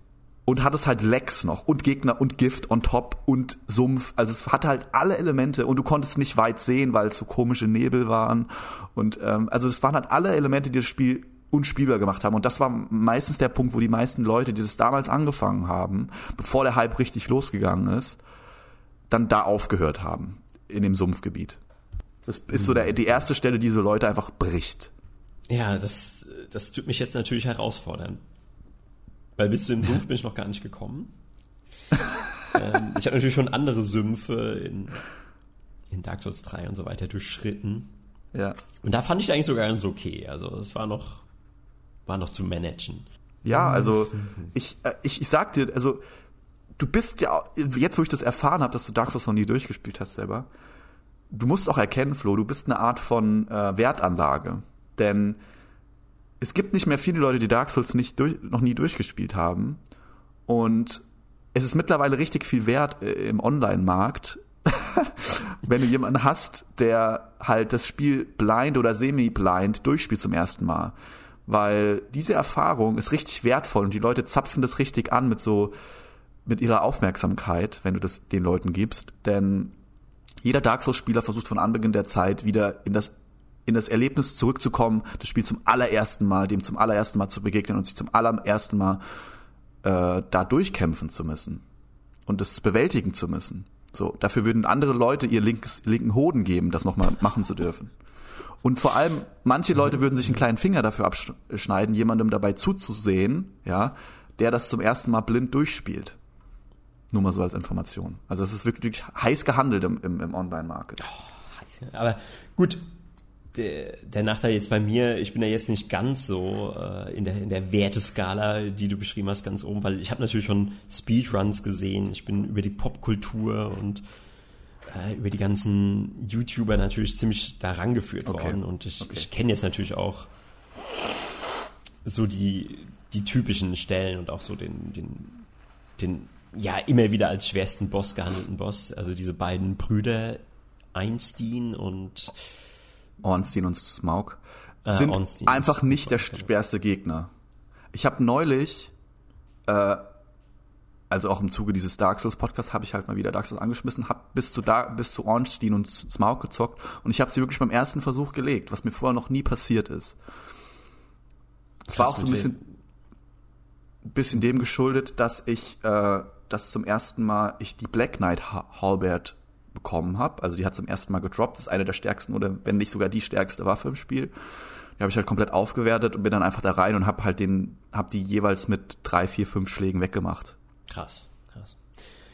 und hat es halt Lecks noch und Gegner und Gift on top und Sumpf. Also es hatte halt alle Elemente und du konntest nicht weit sehen, weil es so komische Nebel waren. Und ähm, also es waren halt alle Elemente, die das Spiel unspielbar gemacht haben. Und das war meistens der Punkt, wo die meisten Leute, die das damals angefangen haben, bevor der Hype richtig losgegangen ist, dann da aufgehört haben, in dem Sumpfgebiet. Das ist so der, die erste Stelle, die so Leute einfach bricht. Ja, das, das tut mich jetzt natürlich herausfordern. Weil bis zu dem Sumpf bin ich noch gar nicht gekommen. ähm, ich habe natürlich schon andere Sümpfe in, in Dark Souls 3 und so weiter durchschritten. Ja. Und da fand ich eigentlich sogar ganz okay. Also es war noch, war noch zu managen. Ja, also ich, äh, ich, ich sag dir, also du bist ja, jetzt wo ich das erfahren habe, dass du Dark Souls noch nie durchgespielt hast selber, du musst auch erkennen, Flo, du bist eine Art von äh, Wertanlage. Denn es gibt nicht mehr viele Leute, die Dark Souls nicht durch, noch nie durchgespielt haben. Und es ist mittlerweile richtig viel wert äh, im Online-Markt, wenn du jemanden hast, der halt das Spiel blind oder semi-blind durchspielt zum ersten Mal. Weil diese Erfahrung ist richtig wertvoll und die Leute zapfen das richtig an mit so, mit ihrer Aufmerksamkeit, wenn du das den Leuten gibst. Denn jeder Dark Souls-Spieler versucht von Anbeginn der Zeit wieder in das in das Erlebnis zurückzukommen, das Spiel zum allerersten Mal, dem zum allerersten Mal zu begegnen und sich zum allerersten Mal äh, da durchkämpfen zu müssen und das bewältigen zu müssen. So, dafür würden andere Leute ihr linkes, linken Hoden geben, das nochmal machen zu dürfen. Und vor allem, manche Leute würden sich einen kleinen Finger dafür abschneiden, jemandem dabei zuzusehen, ja, der das zum ersten Mal blind durchspielt. Nur mal so als Information. Also es ist wirklich heiß gehandelt im, im, im Online-Market. Oh, aber gut, der, der Nachteil jetzt bei mir, ich bin ja jetzt nicht ganz so äh, in, der, in der Werteskala, die du beschrieben hast, ganz oben, weil ich habe natürlich schon Speedruns gesehen, ich bin über die Popkultur und äh, über die ganzen YouTuber natürlich ziemlich daran geführt okay. worden und ich, okay. ich kenne jetzt natürlich auch so die, die typischen Stellen und auch so den, den, den ja immer wieder als schwersten Boss gehandelten Boss, also diese beiden Brüder Einstein und Ornstein und Smaug, äh, sind Ornstein einfach nicht der schwerste Gegner. Ich habe neulich, äh, also auch im Zuge dieses Dark Souls Podcasts, habe ich halt mal wieder Dark Souls angeschmissen, habe bis zu da, bis zu Ornstein und Smaug gezockt und ich habe sie wirklich beim ersten Versuch gelegt, was mir vorher noch nie passiert ist. Es war auch so ein bisschen, bisschen dem geschuldet, dass ich, äh, dass zum ersten Mal ich die Black Knight Halberd bekommen habe. Also die hat zum ersten Mal gedroppt. Das ist eine der stärksten oder wenn nicht sogar die stärkste Waffe im Spiel. Die habe ich halt komplett aufgewertet und bin dann einfach da rein und habe halt den, habe die jeweils mit drei, vier, fünf Schlägen weggemacht. Krass, krass.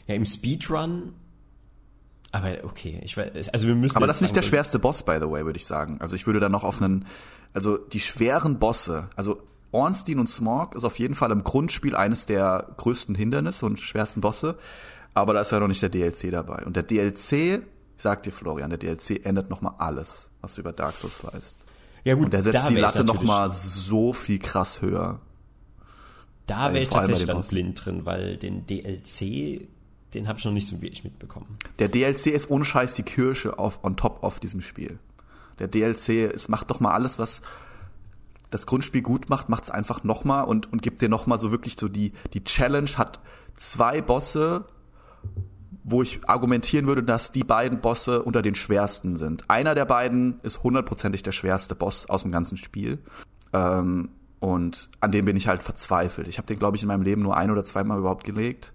Ja, im Speedrun aber okay, ich weiß, also wir müssen. Aber das ist nicht der schwerste Boss, by the way, würde ich sagen. Also ich würde dann noch auf einen, also die schweren Bosse, also Ornstein und Smog ist auf jeden Fall im Grundspiel eines der größten Hindernisse und schwersten Bosse aber da ist ja noch nicht der DLC dabei. Und der DLC, ich sag dir Florian, der DLC ändert nochmal alles, was du über Dark Souls weißt. Ja gut, und der setzt die Latte nochmal so viel krass höher. Da wäre ich tatsächlich dann blind drin, weil den DLC, den habe ich noch nicht so wirklich mitbekommen. Der DLC ist ohne Scheiß die Kirsche auf, on top auf diesem Spiel. Der DLC, es macht doch mal alles, was das Grundspiel gut macht, macht es einfach nochmal und, und gibt dir nochmal so wirklich so die, die Challenge, hat zwei Bosse, wo ich argumentieren würde, dass die beiden Bosse unter den schwersten sind. Einer der beiden ist hundertprozentig der schwerste Boss aus dem ganzen Spiel. Ähm, und an dem bin ich halt verzweifelt. Ich habe den, glaube ich, in meinem Leben nur ein oder zweimal überhaupt gelegt,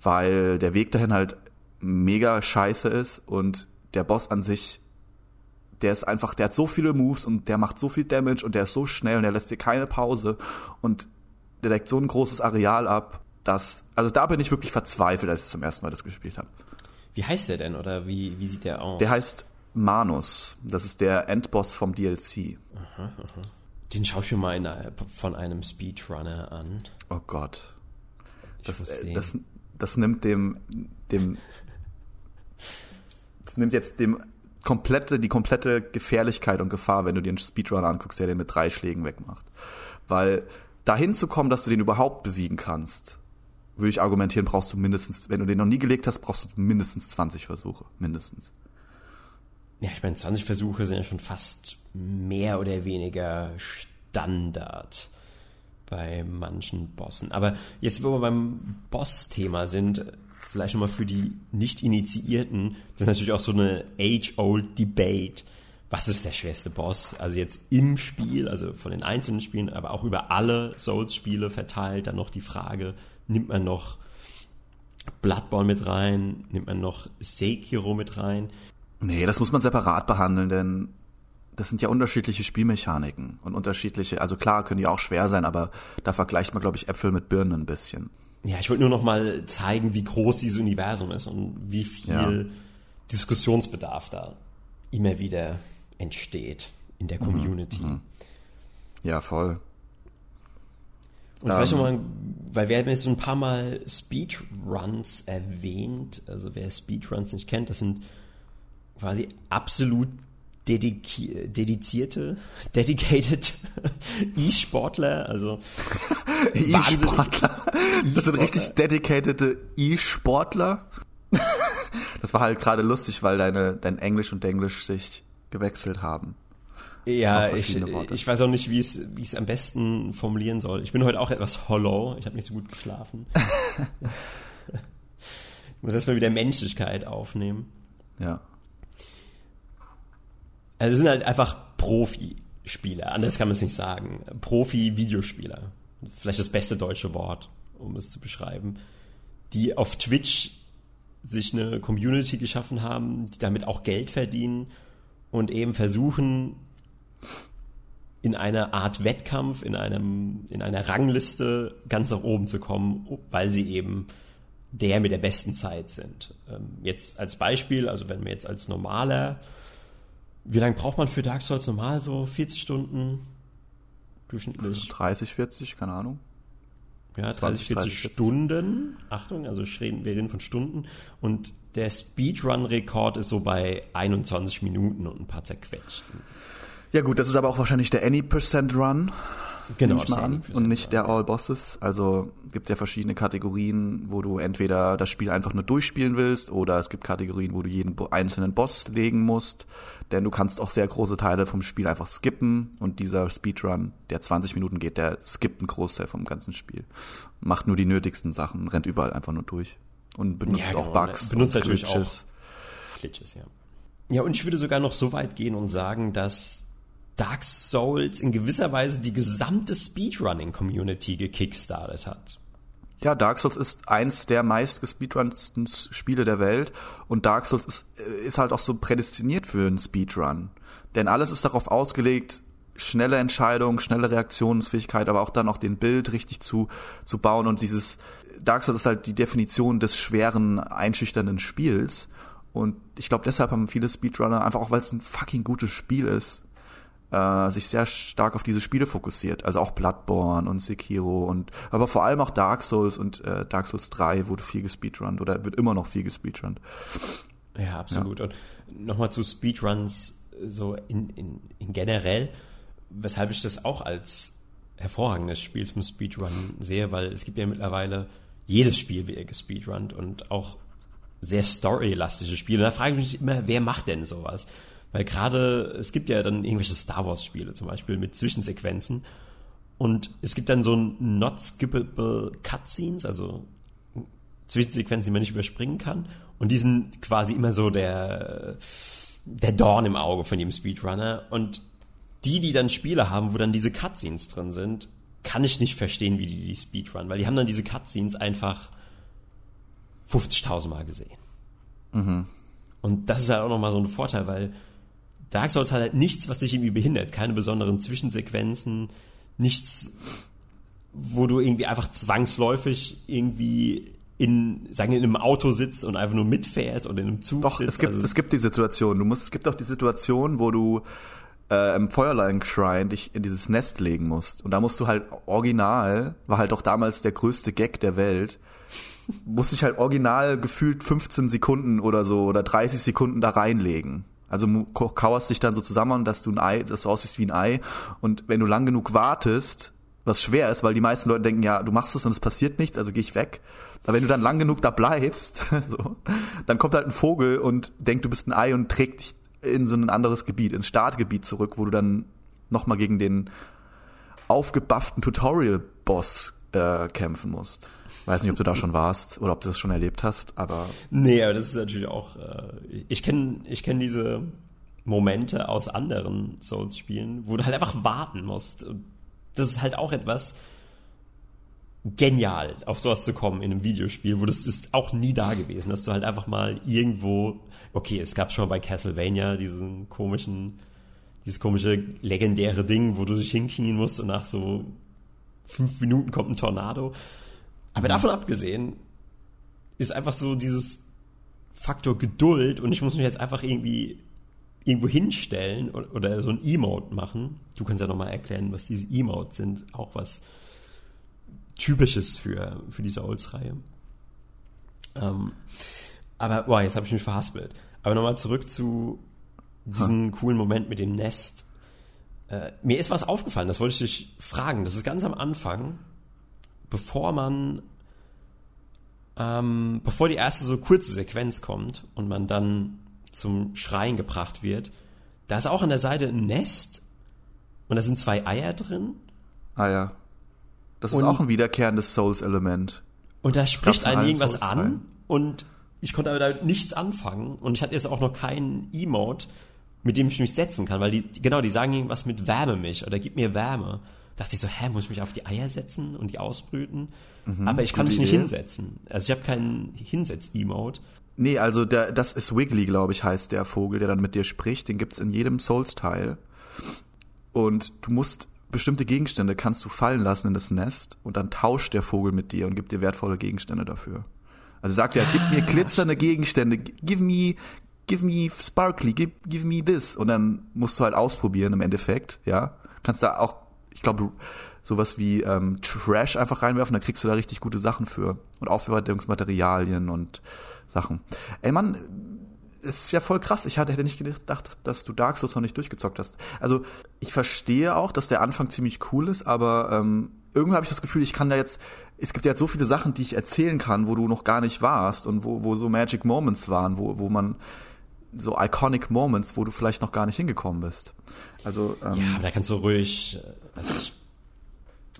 weil der Weg dahin halt mega scheiße ist und der Boss an sich, der ist einfach, der hat so viele Moves und der macht so viel Damage und der ist so schnell und der lässt dir keine Pause und der deckt so ein großes Areal ab das, also da bin ich wirklich verzweifelt, als ich zum ersten Mal das gespielt habe. Wie heißt der denn oder wie, wie sieht der aus? Der heißt Manus. Das ist der Endboss vom DLC. Aha, aha. Den schaue ich mir mal einer, von einem Speedrunner an. Oh Gott. Das, das, das nimmt dem, dem, das nimmt jetzt dem komplette, die komplette Gefährlichkeit und Gefahr, wenn du dir einen Speedrunner anguckst, der den mit drei Schlägen wegmacht. Weil dahin zu kommen, dass du den überhaupt besiegen kannst, würde ich argumentieren, brauchst du mindestens, wenn du den noch nie gelegt hast, brauchst du mindestens 20 Versuche. Mindestens. Ja, ich meine, 20 Versuche sind ja schon fast mehr oder weniger Standard bei manchen Bossen. Aber jetzt, wo wir beim Boss-Thema sind, vielleicht nochmal für die Nicht-Initiierten, das ist natürlich auch so eine age-old Debate. Was ist der schwerste Boss? Also jetzt im Spiel, also von den einzelnen Spielen, aber auch über alle Souls-Spiele verteilt, dann noch die Frage, nimmt man noch Bloodborne mit rein, nimmt man noch Sekiro mit rein? Nee, das muss man separat behandeln, denn das sind ja unterschiedliche Spielmechaniken und unterschiedliche, also klar können die auch schwer sein, aber da vergleicht man, glaube ich, Äpfel mit Birnen ein bisschen. Ja, ich wollte nur noch mal zeigen, wie groß dieses Universum ist und wie viel ja. Diskussionsbedarf da immer wieder entsteht in der mhm, Community. Mhm. Ja, voll. Und um, vielleicht nochmal, weil wir haben jetzt so ein paar Mal Speedruns erwähnt. Also wer Speedruns nicht kennt, das sind quasi absolut dedizierte, dedicated E-Sportler, also E-Sportler. Das sind richtig dedicated E-Sportler. Das war halt gerade lustig, weil deine, dein Englisch und Englisch sich gewechselt haben. Ja, ich, ich weiß auch nicht, wie es, wie es am besten formulieren soll. Ich bin heute auch etwas hollow. Ich habe nicht so gut geschlafen. ich muss erstmal wieder Menschlichkeit aufnehmen. Ja. Also es sind halt einfach Profi-Spieler, anders kann man es nicht sagen. Profi-Videospieler. Vielleicht das beste deutsche Wort, um es zu beschreiben. Die auf Twitch sich eine Community geschaffen haben, die damit auch Geld verdienen und eben versuchen, in einer Art Wettkampf, in einem, in einer Rangliste ganz nach oben zu kommen, weil sie eben der mit der besten Zeit sind. Ähm, jetzt als Beispiel, also wenn wir jetzt als normaler wie lange braucht man für Dark Souls normal? So 40 Stunden durchschnittlich? 30, 40, keine Ahnung. Ja, 30, 40 30, Stunden. Achtung, also wir reden von Stunden. Und der Speedrun-Rekord ist so bei 21 Minuten und ein paar zerquetschten. Ja gut, das ist aber auch wahrscheinlich der Any Percent Run. Genau, mal an, und nicht der All Bosses. Also gibt ja verschiedene Kategorien, wo du entweder das Spiel einfach nur durchspielen willst oder es gibt Kategorien, wo du jeden einzelnen Boss legen musst. Denn du kannst auch sehr große Teile vom Spiel einfach skippen und dieser Speedrun, der 20 Minuten geht, der skippt einen Großteil vom ganzen Spiel. Macht nur die nötigsten Sachen, rennt überall einfach nur durch. Und benutzt ja, genau. auch Bugs. Benutzt natürlich Glitches. auch Glitches, ja. Ja, und ich würde sogar noch so weit gehen und sagen, dass Dark Souls in gewisser Weise die gesamte Speedrunning-Community gekickstartet hat. Ja, Dark Souls ist eins der meist gespeedrunsten Spiele der Welt und Dark Souls ist, äh, ist halt auch so prädestiniert für einen Speedrun. Denn alles ist darauf ausgelegt, schnelle Entscheidungen, schnelle Reaktionsfähigkeit, aber auch dann auch den Bild richtig zu, zu bauen und dieses Dark Souls ist halt die Definition des schweren, einschüchternden Spiels. Und ich glaube, deshalb haben viele Speedrunner, einfach auch weil es ein fucking gutes Spiel ist, äh, sich sehr stark auf diese Spiele fokussiert. Also auch Bloodborne und Sekiro und aber vor allem auch Dark Souls und äh, Dark Souls 3 wurde viel gespeedrunnt oder wird immer noch viel gespeedrunnt. Ja, absolut. Ja. Und nochmal zu Speedruns so in, in, in generell, weshalb ich das auch als hervorragendes Spiel zum Speedrun sehe, weil es gibt ja mittlerweile jedes Spiel wird gespeedrunnt und auch sehr storylastische Spiele. Und da frage ich mich immer, wer macht denn sowas? Weil gerade, es gibt ja dann irgendwelche Star Wars-Spiele zum Beispiel mit Zwischensequenzen. Und es gibt dann so ein not skippable Cutscenes, also Zwischensequenzen, die man nicht überspringen kann. Und die sind quasi immer so der, der Dorn im Auge von jedem Speedrunner. Und die, die dann Spiele haben, wo dann diese Cutscenes drin sind, kann ich nicht verstehen, wie die die Speedrun, weil die haben dann diese Cutscenes einfach 50.000 Mal gesehen. Mhm. Und das ist halt auch nochmal so ein Vorteil, weil Dark Souls hat halt nichts, was dich irgendwie behindert. Keine besonderen Zwischensequenzen, nichts, wo du irgendwie einfach zwangsläufig irgendwie in, sagen wir, in einem Auto sitzt und einfach nur mitfährst oder in einem Zug Doch, sitzt. es gibt, also es gibt die Situation. Du musst, es gibt auch die Situation, wo du äh, im Feuerlein-Shrine dich in dieses Nest legen musst. Und da musst du halt original, war halt auch damals der größte Gag der Welt, musst dich halt original gefühlt 15 Sekunden oder so oder 30 Sekunden da reinlegen. Also kauerst dich dann so zusammen, dass du ein Ei, dass du aussiehst wie ein Ei. Und wenn du lang genug wartest, was schwer ist, weil die meisten Leute denken, ja, du machst es und es passiert nichts, also gehe ich weg. Aber wenn du dann lang genug da bleibst, so, dann kommt halt ein Vogel und denkt, du bist ein Ei und trägt dich in so ein anderes Gebiet, ins Startgebiet zurück, wo du dann nochmal gegen den aufgebufften Tutorial-Boss äh, kämpfen musst. Weiß nicht, ob du da schon warst oder ob du das schon erlebt hast, aber. Nee, aber das ist natürlich auch. Äh, ich kenne ich kenn diese Momente aus anderen Souls-Spielen, wo du halt einfach warten musst. Das ist halt auch etwas genial, auf sowas zu kommen in einem Videospiel, wo das ist auch nie da gewesen, dass du halt einfach mal irgendwo. Okay, es gab schon mal bei Castlevania diesen komischen, dieses komische legendäre Ding, wo du dich hinknien musst und nach so fünf Minuten kommt ein Tornado. Aber davon abgesehen ist einfach so dieses Faktor Geduld und ich muss mich jetzt einfach irgendwie irgendwo hinstellen oder so ein Emote machen. Du kannst ja nochmal erklären, was diese Emotes sind. Auch was Typisches für, für die Souls-Reihe. Ähm, aber, boah, jetzt habe ich mich verhaspelt. Aber nochmal zurück zu diesem hm. coolen Moment mit dem Nest. Äh, mir ist was aufgefallen, das wollte ich dich fragen. Das ist ganz am Anfang bevor man, ähm, bevor die erste so kurze Sequenz kommt und man dann zum Schreien gebracht wird, da ist auch an der Seite ein Nest und da sind zwei Eier drin. Ah ja. Das ist und, auch ein wiederkehrendes Souls-Element. Und da spricht einen irgendwas Souls an rein. und ich konnte aber da nichts anfangen und ich hatte jetzt auch noch keinen Emote, mit dem ich mich setzen kann, weil die, genau, die sagen irgendwas mit Wärme mich oder gib mir Wärme dachte ich so, hä, muss ich mich auf die Eier setzen und die ausbrüten? Mhm, Aber ich kann mich nicht Idee. hinsetzen. Also ich habe keinen Hinsetz-Emote. Nee, also der, das ist Wiggly, glaube ich, heißt der Vogel, der dann mit dir spricht. Den gibt's in jedem Souls-Teil. Und du musst bestimmte Gegenstände kannst du fallen lassen in das Nest und dann tauscht der Vogel mit dir und gibt dir wertvolle Gegenstände dafür. Also sagt er, gib mir glitzernde Gegenstände, give me, give me sparkly, give, give me this. Und dann musst du halt ausprobieren im Endeffekt, ja. Kannst da auch ich glaube, sowas wie ähm, Trash einfach reinwerfen, da kriegst du da richtig gute Sachen für. Und Aufbewahrungsmaterialien und Sachen. Ey Mann, ist ja voll krass. Ich hätte nicht gedacht, dass du Dark Souls noch nicht durchgezockt hast. Also ich verstehe auch, dass der Anfang ziemlich cool ist, aber ähm, irgendwie habe ich das Gefühl, ich kann da jetzt, es gibt ja jetzt so viele Sachen, die ich erzählen kann, wo du noch gar nicht warst und wo, wo so Magic Moments waren, wo, wo man so iconic Moments, wo du vielleicht noch gar nicht hingekommen bist. Also ähm, ja, aber da kannst du ruhig also ich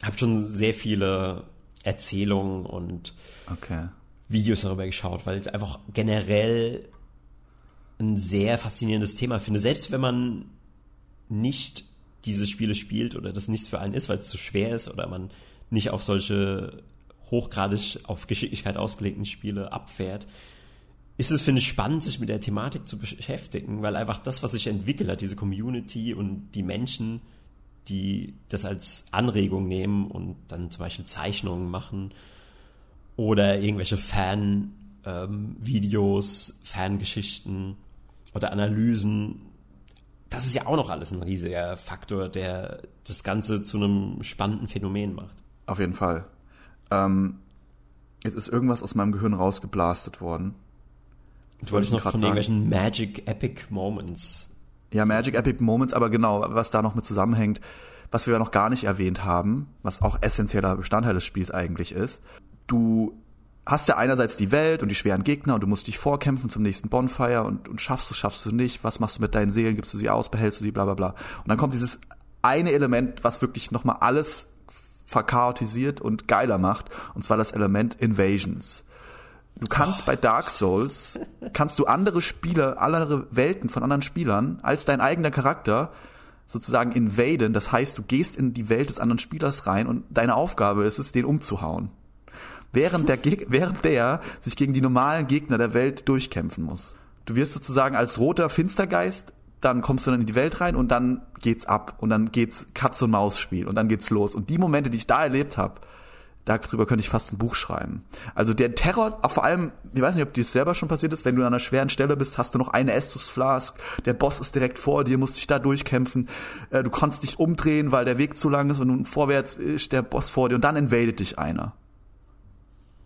habe schon sehr viele Erzählungen und okay. Videos darüber geschaut, weil ich es einfach generell ein sehr faszinierendes Thema finde. Selbst wenn man nicht diese Spiele spielt oder das nichts für einen ist, weil es zu schwer ist oder man nicht auf solche hochgradig auf Geschicklichkeit ausgelegten Spiele abfährt, ist es, finde ich, spannend, sich mit der Thematik zu beschäftigen, weil einfach das, was sich entwickelt hat, diese Community und die Menschen, die das als Anregung nehmen und dann zum Beispiel Zeichnungen machen oder irgendwelche Fan-Videos, ähm, Fangeschichten oder Analysen. Das ist ja auch noch alles ein riesiger Faktor, der das Ganze zu einem spannenden Phänomen macht. Auf jeden Fall. Ähm, jetzt ist irgendwas aus meinem Gehirn rausgeblastet worden. Jetzt wollte ich noch von sagen. irgendwelchen Magic Epic Moments ja, Magic Epic Moments, aber genau, was da noch mit zusammenhängt, was wir ja noch gar nicht erwähnt haben, was auch essentieller Bestandteil des Spiels eigentlich ist. Du hast ja einerseits die Welt und die schweren Gegner und du musst dich vorkämpfen zum nächsten Bonfire und, und schaffst du, schaffst du nicht, was machst du mit deinen Seelen, gibst du sie aus, behältst du sie, bla bla bla. Und dann kommt dieses eine Element, was wirklich nochmal alles verchaotisiert und geiler macht, und zwar das Element Invasions. Du kannst oh. bei Dark Souls, kannst du andere Spieler, andere Welten von anderen Spielern als dein eigener Charakter sozusagen invaden. Das heißt, du gehst in die Welt des anderen Spielers rein und deine Aufgabe ist es, den umzuhauen. Während der, während der sich gegen die normalen Gegner der Welt durchkämpfen muss. Du wirst sozusagen als roter Finstergeist, dann kommst du dann in die Welt rein und dann geht's ab und dann geht's Katz und Maus Spiel und dann geht's los. Und die Momente, die ich da erlebt habe, darüber könnte ich fast ein Buch schreiben. Also der Terror, vor allem, ich weiß nicht, ob dir selber schon passiert ist, wenn du an einer schweren Stelle bist, hast du noch eine Estus Flask, der Boss ist direkt vor dir, musst dich da durchkämpfen, äh, du kannst dich umdrehen, weil der Weg zu lang ist und vorwärts ist der Boss vor dir und dann invadet dich einer.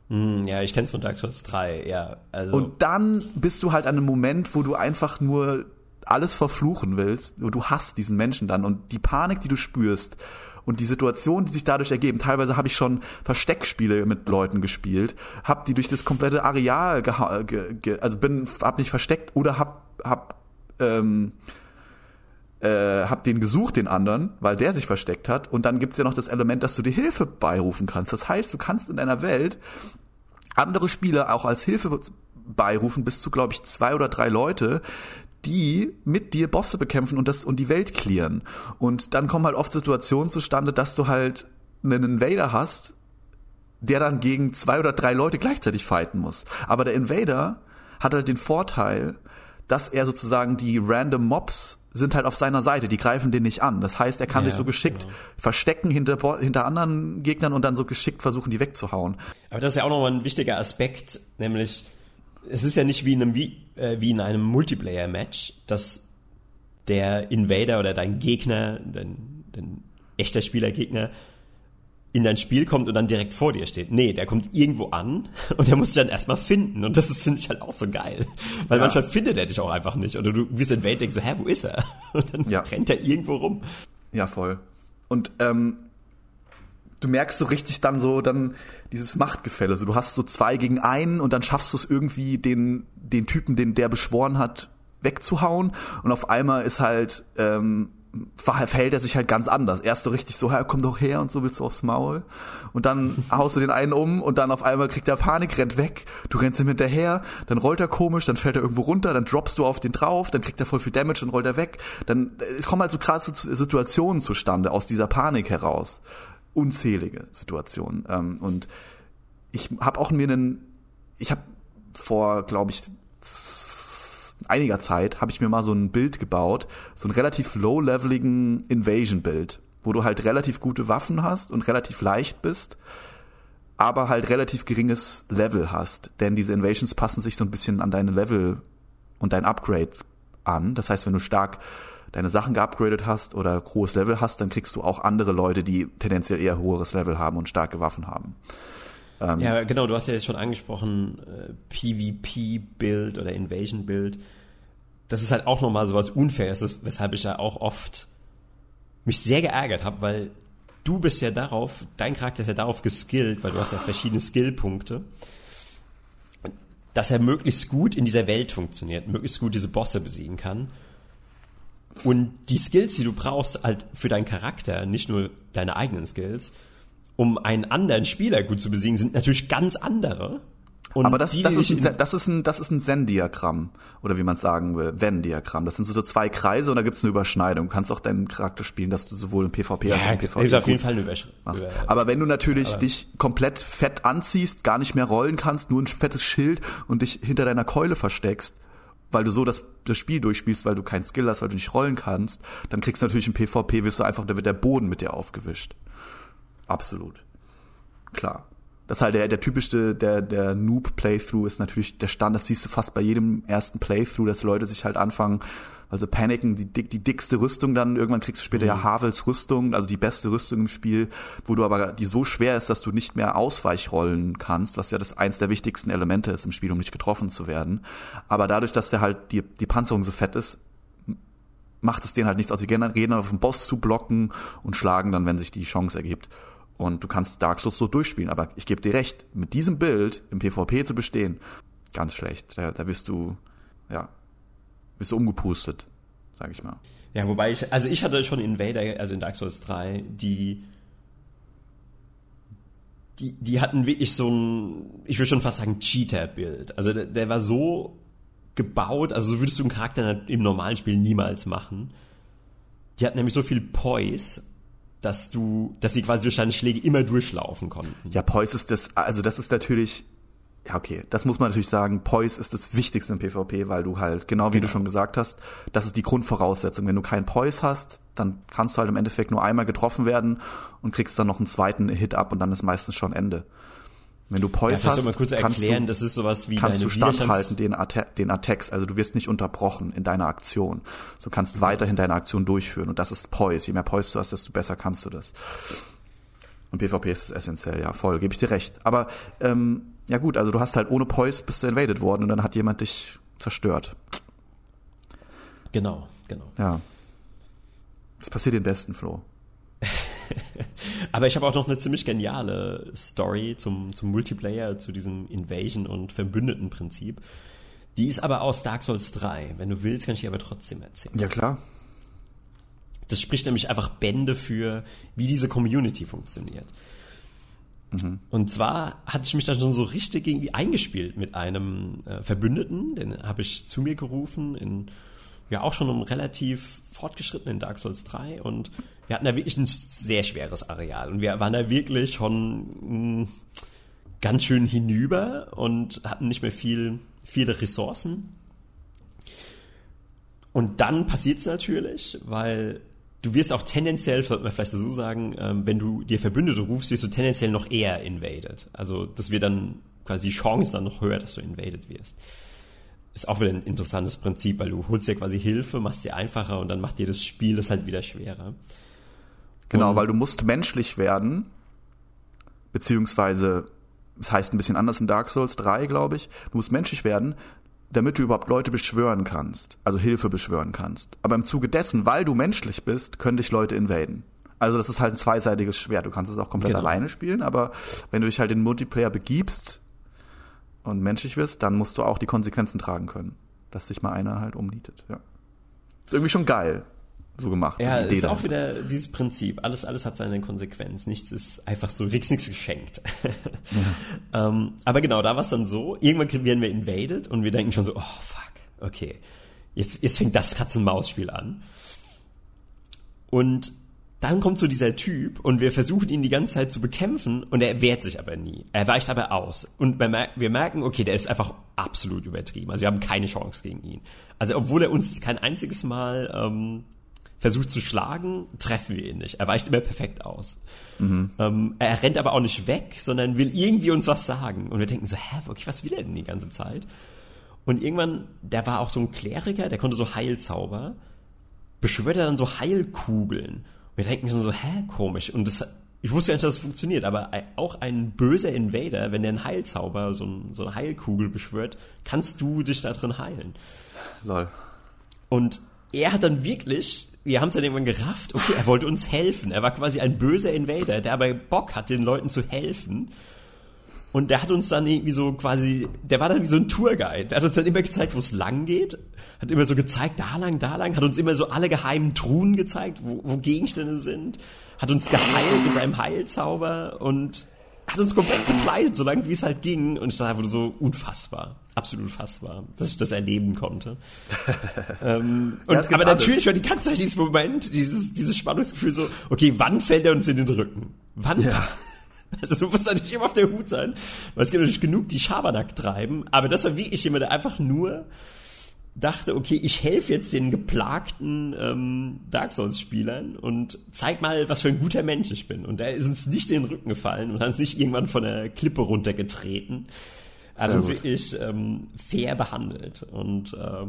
Hm, ja, ich kenn's von Dark Souls 3, ja. Also. Und dann bist du halt an einem Moment, wo du einfach nur alles verfluchen willst, und du hast diesen Menschen dann und die Panik, die du spürst und die Situationen, die sich dadurch ergeben. Teilweise habe ich schon Versteckspiele mit Leuten gespielt, habe die durch das komplette Areal, ge ge also bin, hab nicht versteckt oder hab, hab ähm, äh, hab den gesucht, den anderen, weil der sich versteckt hat. Und dann gibt's ja noch das Element, dass du dir Hilfe beirufen kannst. Das heißt, du kannst in einer Welt andere Spieler auch als Hilfe beirufen, bis zu, glaube ich, zwei oder drei Leute, die mit dir Bosse bekämpfen und das und die Welt clearen. Und dann kommen halt oft Situationen zustande, dass du halt einen Invader hast, der dann gegen zwei oder drei Leute gleichzeitig fighten muss. Aber der Invader hat halt den Vorteil, dass er sozusagen die random Mobs sind halt auf seiner Seite, die greifen den nicht an. Das heißt, er kann ja, sich so geschickt genau. verstecken hinter, hinter anderen Gegnern und dann so geschickt versuchen, die wegzuhauen. Aber das ist ja auch nochmal ein wichtiger Aspekt, nämlich es ist ja nicht wie in einem, wie, äh, wie in einem Multiplayer-Match, dass der Invader oder dein Gegner, dein, dein echter Spielergegner in dein Spiel kommt und dann direkt vor dir steht. Nee, der kommt irgendwo an und der muss dich dann erstmal finden. Und das ist, finde ich halt auch so geil. Weil ja. manchmal findet er dich auch einfach nicht. Oder du bist in Welt denkst so, hä, wo ist er? Und dann ja. rennt er irgendwo rum. Ja, voll. Und ähm, du merkst so richtig dann so dann dieses Machtgefälle. So, du hast so zwei gegen einen und dann schaffst du es irgendwie, den, den Typen, den der beschworen hat, wegzuhauen. Und auf einmal ist halt ähm, verhält er sich halt ganz anders. Erst so richtig so, komm doch her und so willst du aufs Maul. Und dann haust du den einen um und dann auf einmal kriegt er Panik, rennt weg. Du rennst ihm hinterher, dann rollt er komisch, dann fällt er irgendwo runter, dann droppst du auf den drauf, dann kriegt er voll viel Damage, dann rollt er weg. Dann, es kommen halt so krasse Situationen zustande aus dieser Panik heraus. Unzählige Situationen. Ähm, und ich habe auch mir einen, ich habe vor, glaube ich, einiger Zeit habe ich mir mal so ein Bild gebaut, so ein relativ low-leveligen Invasion-Bild, wo du halt relativ gute Waffen hast und relativ leicht bist, aber halt relativ geringes Level hast. Denn diese Invasions passen sich so ein bisschen an deine Level und dein Upgrade an. Das heißt, wenn du stark deine Sachen geupgradet hast oder hohes Level hast, dann kriegst du auch andere Leute, die tendenziell eher hohes Level haben und starke Waffen haben. Ähm, ja, genau, du hast ja jetzt schon angesprochen, äh, PvP-Bild oder Invasion-Bild. Das ist halt auch nochmal sowas Unfaires, weshalb ich ja auch oft mich sehr geärgert habe, weil du bist ja darauf, dein Charakter ist ja darauf geskillt, weil du hast ja verschiedene Skillpunkte, dass er möglichst gut in dieser Welt funktioniert, möglichst gut diese Bosse besiegen kann. Und die Skills, die du brauchst, halt für deinen Charakter, nicht nur deine eigenen Skills, um einen anderen Spieler gut zu besiegen, sind natürlich ganz andere. Und Aber das, die, das, ist ein, das ist ein, das ist ein Zen-Diagramm. Oder wie man es sagen will, Venn-Diagramm. Das sind so, so zwei Kreise und da gibt es eine Überschneidung. Du kannst auch deinen Charakter spielen, dass du sowohl im PvP als auch im PvP ist auf jeden Fall eine Überschneidung. Aber wenn du natürlich Aber dich komplett fett anziehst, gar nicht mehr rollen kannst, nur ein fettes Schild und dich hinter deiner Keule versteckst, weil du so das, das Spiel durchspielst, weil du keinen Skill hast, weil du nicht rollen kannst, dann kriegst du natürlich im PvP, wirst du einfach, da wird der Boden mit dir aufgewischt. Absolut. Klar. Das ist halt der, der typischste, der, der Noob-Playthrough ist natürlich der Stand, das siehst du fast bei jedem ersten Playthrough, dass Leute sich halt anfangen, also paniken, die, dick, die dickste Rüstung dann, irgendwann kriegst du später mhm. ja Havels Rüstung, also die beste Rüstung im Spiel, wo du aber, die so schwer ist, dass du nicht mehr Ausweichrollen kannst, was ja das eins der wichtigsten Elemente ist im Spiel, um nicht getroffen zu werden. Aber dadurch, dass der halt die, die Panzerung so fett ist, macht es denen halt nichts aus. Sie gehen dann auf den Boss zu blocken und schlagen dann, wenn sich die Chance ergibt. Und du kannst Dark Souls so durchspielen. Aber ich gebe dir recht, mit diesem Bild im PvP zu bestehen, ganz schlecht. Da, da wirst du, ja, bist du umgepustet, sag ich mal. Ja, wobei ich, also ich hatte schon Invader, also in Dark Souls 3, die, die, die hatten wirklich so ein, ich würde schon fast sagen, Cheater-Bild. Also der, der war so gebaut, also so würdest du einen Charakter im normalen Spiel niemals machen. Die hatten nämlich so viel Poise, dass du, dass sie quasi durch deine Schläge immer durchlaufen konnten. Ja, Poise ist das, also das ist natürlich, ja okay, das muss man natürlich sagen, Poise ist das Wichtigste im PvP, weil du halt, genau wie genau. du schon gesagt hast, das ist die Grundvoraussetzung. Wenn du kein Poise hast, dann kannst du halt im Endeffekt nur einmal getroffen werden und kriegst dann noch einen zweiten Hit ab und dann ist meistens schon Ende. Wenn du Poise ja, hast, mal kurz kannst erklären, du, das ist sowas wie kannst du standhalten den, Atta den Attacks, also du wirst nicht unterbrochen in deiner Aktion. Du kannst weiterhin deine Aktion durchführen und das ist Poise. Je mehr Poise du hast, desto besser kannst du das. Und PvP ist essentiell, ja, voll, gebe ich dir recht. Aber ähm, ja gut, also du hast halt ohne Poise bist du invaded worden und dann hat jemand dich zerstört. Genau, genau. Ja. Das passiert den besten, Flo. Aber ich habe auch noch eine ziemlich geniale Story zum, zum Multiplayer, zu diesem Invasion- und Verbündeten-Prinzip. Die ist aber aus Dark Souls 3. Wenn du willst, kann ich die aber trotzdem erzählen. Ja, klar. Das spricht nämlich einfach Bände für, wie diese Community funktioniert. Mhm. Und zwar hatte ich mich dann schon so richtig irgendwie eingespielt mit einem äh, Verbündeten, den habe ich zu mir gerufen in ja auch schon einem relativ fortgeschrittenen Dark Souls 3 und wir hatten da wirklich ein sehr schweres Areal und wir waren da wirklich schon hm, ganz schön hinüber und hatten nicht mehr viel, viele Ressourcen. Und dann passiert es natürlich, weil du wirst auch tendenziell, sollte man vielleicht so sagen, ähm, wenn du dir Verbündete rufst, wirst du tendenziell noch eher invaded. Also das wird dann quasi die Chance dann noch höher, dass du invaded wirst. Ist auch wieder ein interessantes Prinzip, weil du holst dir quasi Hilfe, machst sie einfacher und dann macht dir das Spiel das halt wieder schwerer. Genau, und weil du musst menschlich werden, beziehungsweise das heißt ein bisschen anders in Dark Souls 3, glaube ich. Du musst menschlich werden, damit du überhaupt Leute beschwören kannst, also Hilfe beschwören kannst. Aber im Zuge dessen, weil du menschlich bist, können dich Leute invaden. Also das ist halt ein zweiseitiges Schwert. Du kannst es auch komplett genau. alleine spielen, aber wenn du dich halt in Multiplayer begibst und menschlich wirst, dann musst du auch die Konsequenzen tragen können, dass sich mal einer halt umnietet. Ja. Ist irgendwie schon geil so gemacht. Ja, so ist auch wieder dieses Prinzip. Alles, alles hat seine Konsequenz. Nichts ist einfach so, kriegst nichts geschenkt. Ja. ähm, aber genau, da war es dann so. Irgendwann werden wir invaded und wir denken schon so, oh fuck, okay. Jetzt, jetzt fängt das Katz-und-Maus-Spiel an. Und dann kommt so dieser Typ und wir versuchen ihn die ganze Zeit zu bekämpfen und er wehrt sich aber nie. Er weicht aber aus. Und wir merken, okay, der ist einfach absolut übertrieben. Also wir haben keine Chance gegen ihn. Also obwohl er uns kein einziges Mal ähm, versucht zu schlagen, treffen wir ihn nicht. Er weicht immer perfekt aus. Mhm. Ähm, er rennt aber auch nicht weg, sondern will irgendwie uns was sagen. Und wir denken so, hä, okay, was will er denn die ganze Zeit? Und irgendwann, der war auch so ein Kleriker, der konnte so Heilzauber, beschwört er dann so Heilkugeln. Und wir denken schon so, hä, komisch. Und das, ich wusste ja nicht, dass es das funktioniert, aber auch ein böser Invader, wenn der einen Heilzauber, so, ein, so eine Heilkugel beschwört, kannst du dich da drin heilen. Lol. Und er hat dann wirklich wir haben es dann irgendwann gerafft, okay, er wollte uns helfen. Er war quasi ein böser Invader, der aber Bock hat, den Leuten zu helfen. Und der hat uns dann irgendwie so quasi, der war dann wie so ein Tourguide. Der hat uns dann immer gezeigt, wo es lang geht. Hat immer so gezeigt, da lang, da lang. Hat uns immer so alle geheimen Truhen gezeigt, wo, wo Gegenstände sind. Hat uns geheilt mit seinem Heilzauber und hat uns komplett bekleidet, so lange wie es halt ging. Und es war einfach so unfassbar. Absolut fassbar, dass ich das erleben konnte. ähm, und, ja, aber alles. natürlich war die ganze Zeit dieses Moment, dieses, dieses Spannungsgefühl so, okay, wann fällt er uns in den Rücken? Wann? Ja. Also du musst natürlich immer auf der Hut sein, weil es gibt natürlich genug, die Schabernack treiben. Aber das war wirklich jemand, der einfach nur dachte, okay, ich helfe jetzt den geplagten ähm, Dark Souls-Spielern und zeig mal, was für ein guter Mensch ich bin. Und er ist uns nicht in den Rücken gefallen und hat uns nicht irgendwann von der Klippe runtergetreten. Er hat uns wirklich ähm, fair behandelt. Und äh,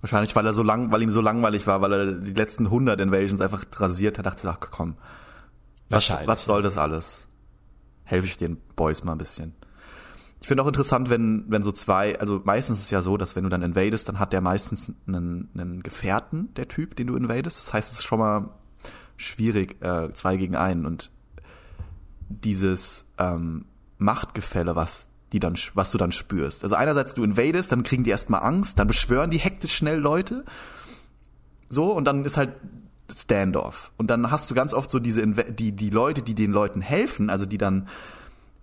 Wahrscheinlich, weil er so lang, weil ihm so langweilig war, weil er die letzten 100 Invasions einfach rasiert hat, dachte ach komm, was, was soll das alles? Helfe ich den Boys mal ein bisschen. Ich finde auch interessant, wenn, wenn so zwei, also meistens ist es ja so, dass wenn du dann invadest, dann hat der meistens einen, einen Gefährten, der Typ, den du invadest. Das heißt, es ist schon mal schwierig, äh, zwei gegen einen. Und dieses ähm, Machtgefälle, was die dann, was du dann spürst. Also einerseits du invadest, dann kriegen die erstmal Angst, dann beschwören die hektisch schnell Leute. So, und dann ist halt Standoff. Und dann hast du ganz oft so diese, die, die Leute, die den Leuten helfen, also die dann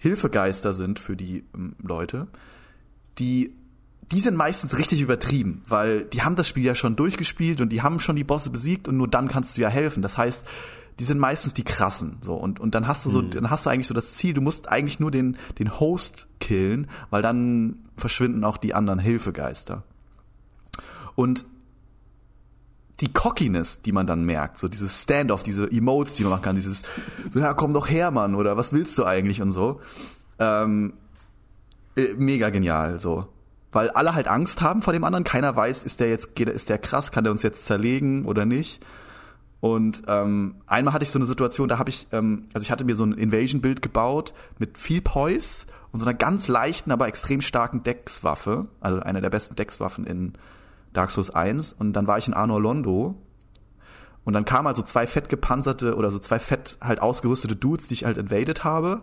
Hilfegeister sind für die ähm, Leute, die die sind meistens richtig übertrieben, weil die haben das Spiel ja schon durchgespielt und die haben schon die Bosse besiegt und nur dann kannst du ja helfen. Das heißt, die sind meistens die krassen, so und und dann hast du so mhm. dann hast du eigentlich so das Ziel, du musst eigentlich nur den den Host killen, weil dann verschwinden auch die anderen Hilfegeister. Und die Cockiness, die man dann merkt, so dieses Standoff, diese Emotes, die man machen kann, dieses, so, ja, komm doch her, Mann, oder was willst du eigentlich und so. Ähm, äh, mega genial, so. Weil alle halt Angst haben vor dem anderen, keiner weiß, ist der jetzt, ist der krass, kann der uns jetzt zerlegen oder nicht. Und ähm, einmal hatte ich so eine Situation, da habe ich, ähm, also ich hatte mir so ein Invasion-Bild gebaut mit viel Poise und so einer ganz leichten, aber extrem starken Deckswaffe, also einer der besten Deckswaffen in Dark Souls 1 und dann war ich in Arnor Londo und dann kamen halt so zwei fett gepanzerte oder so zwei fett halt ausgerüstete Dudes, die ich halt invaded habe.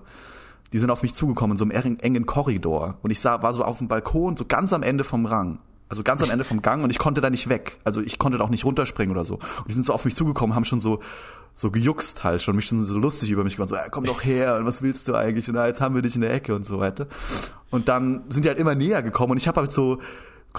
Die sind auf mich zugekommen in so einem engen Korridor und ich sah, war so auf dem Balkon, so ganz am Ende vom Rang. also ganz am Ende vom Gang und ich konnte da nicht weg. Also ich konnte da auch nicht runterspringen oder so. Und die sind so auf mich zugekommen, haben schon so so gejuckst halt schon, mich schon so lustig über mich gemacht, so, komm doch her und was willst du eigentlich und ah, jetzt haben wir dich in der Ecke und so weiter. Und dann sind die halt immer näher gekommen und ich habe halt so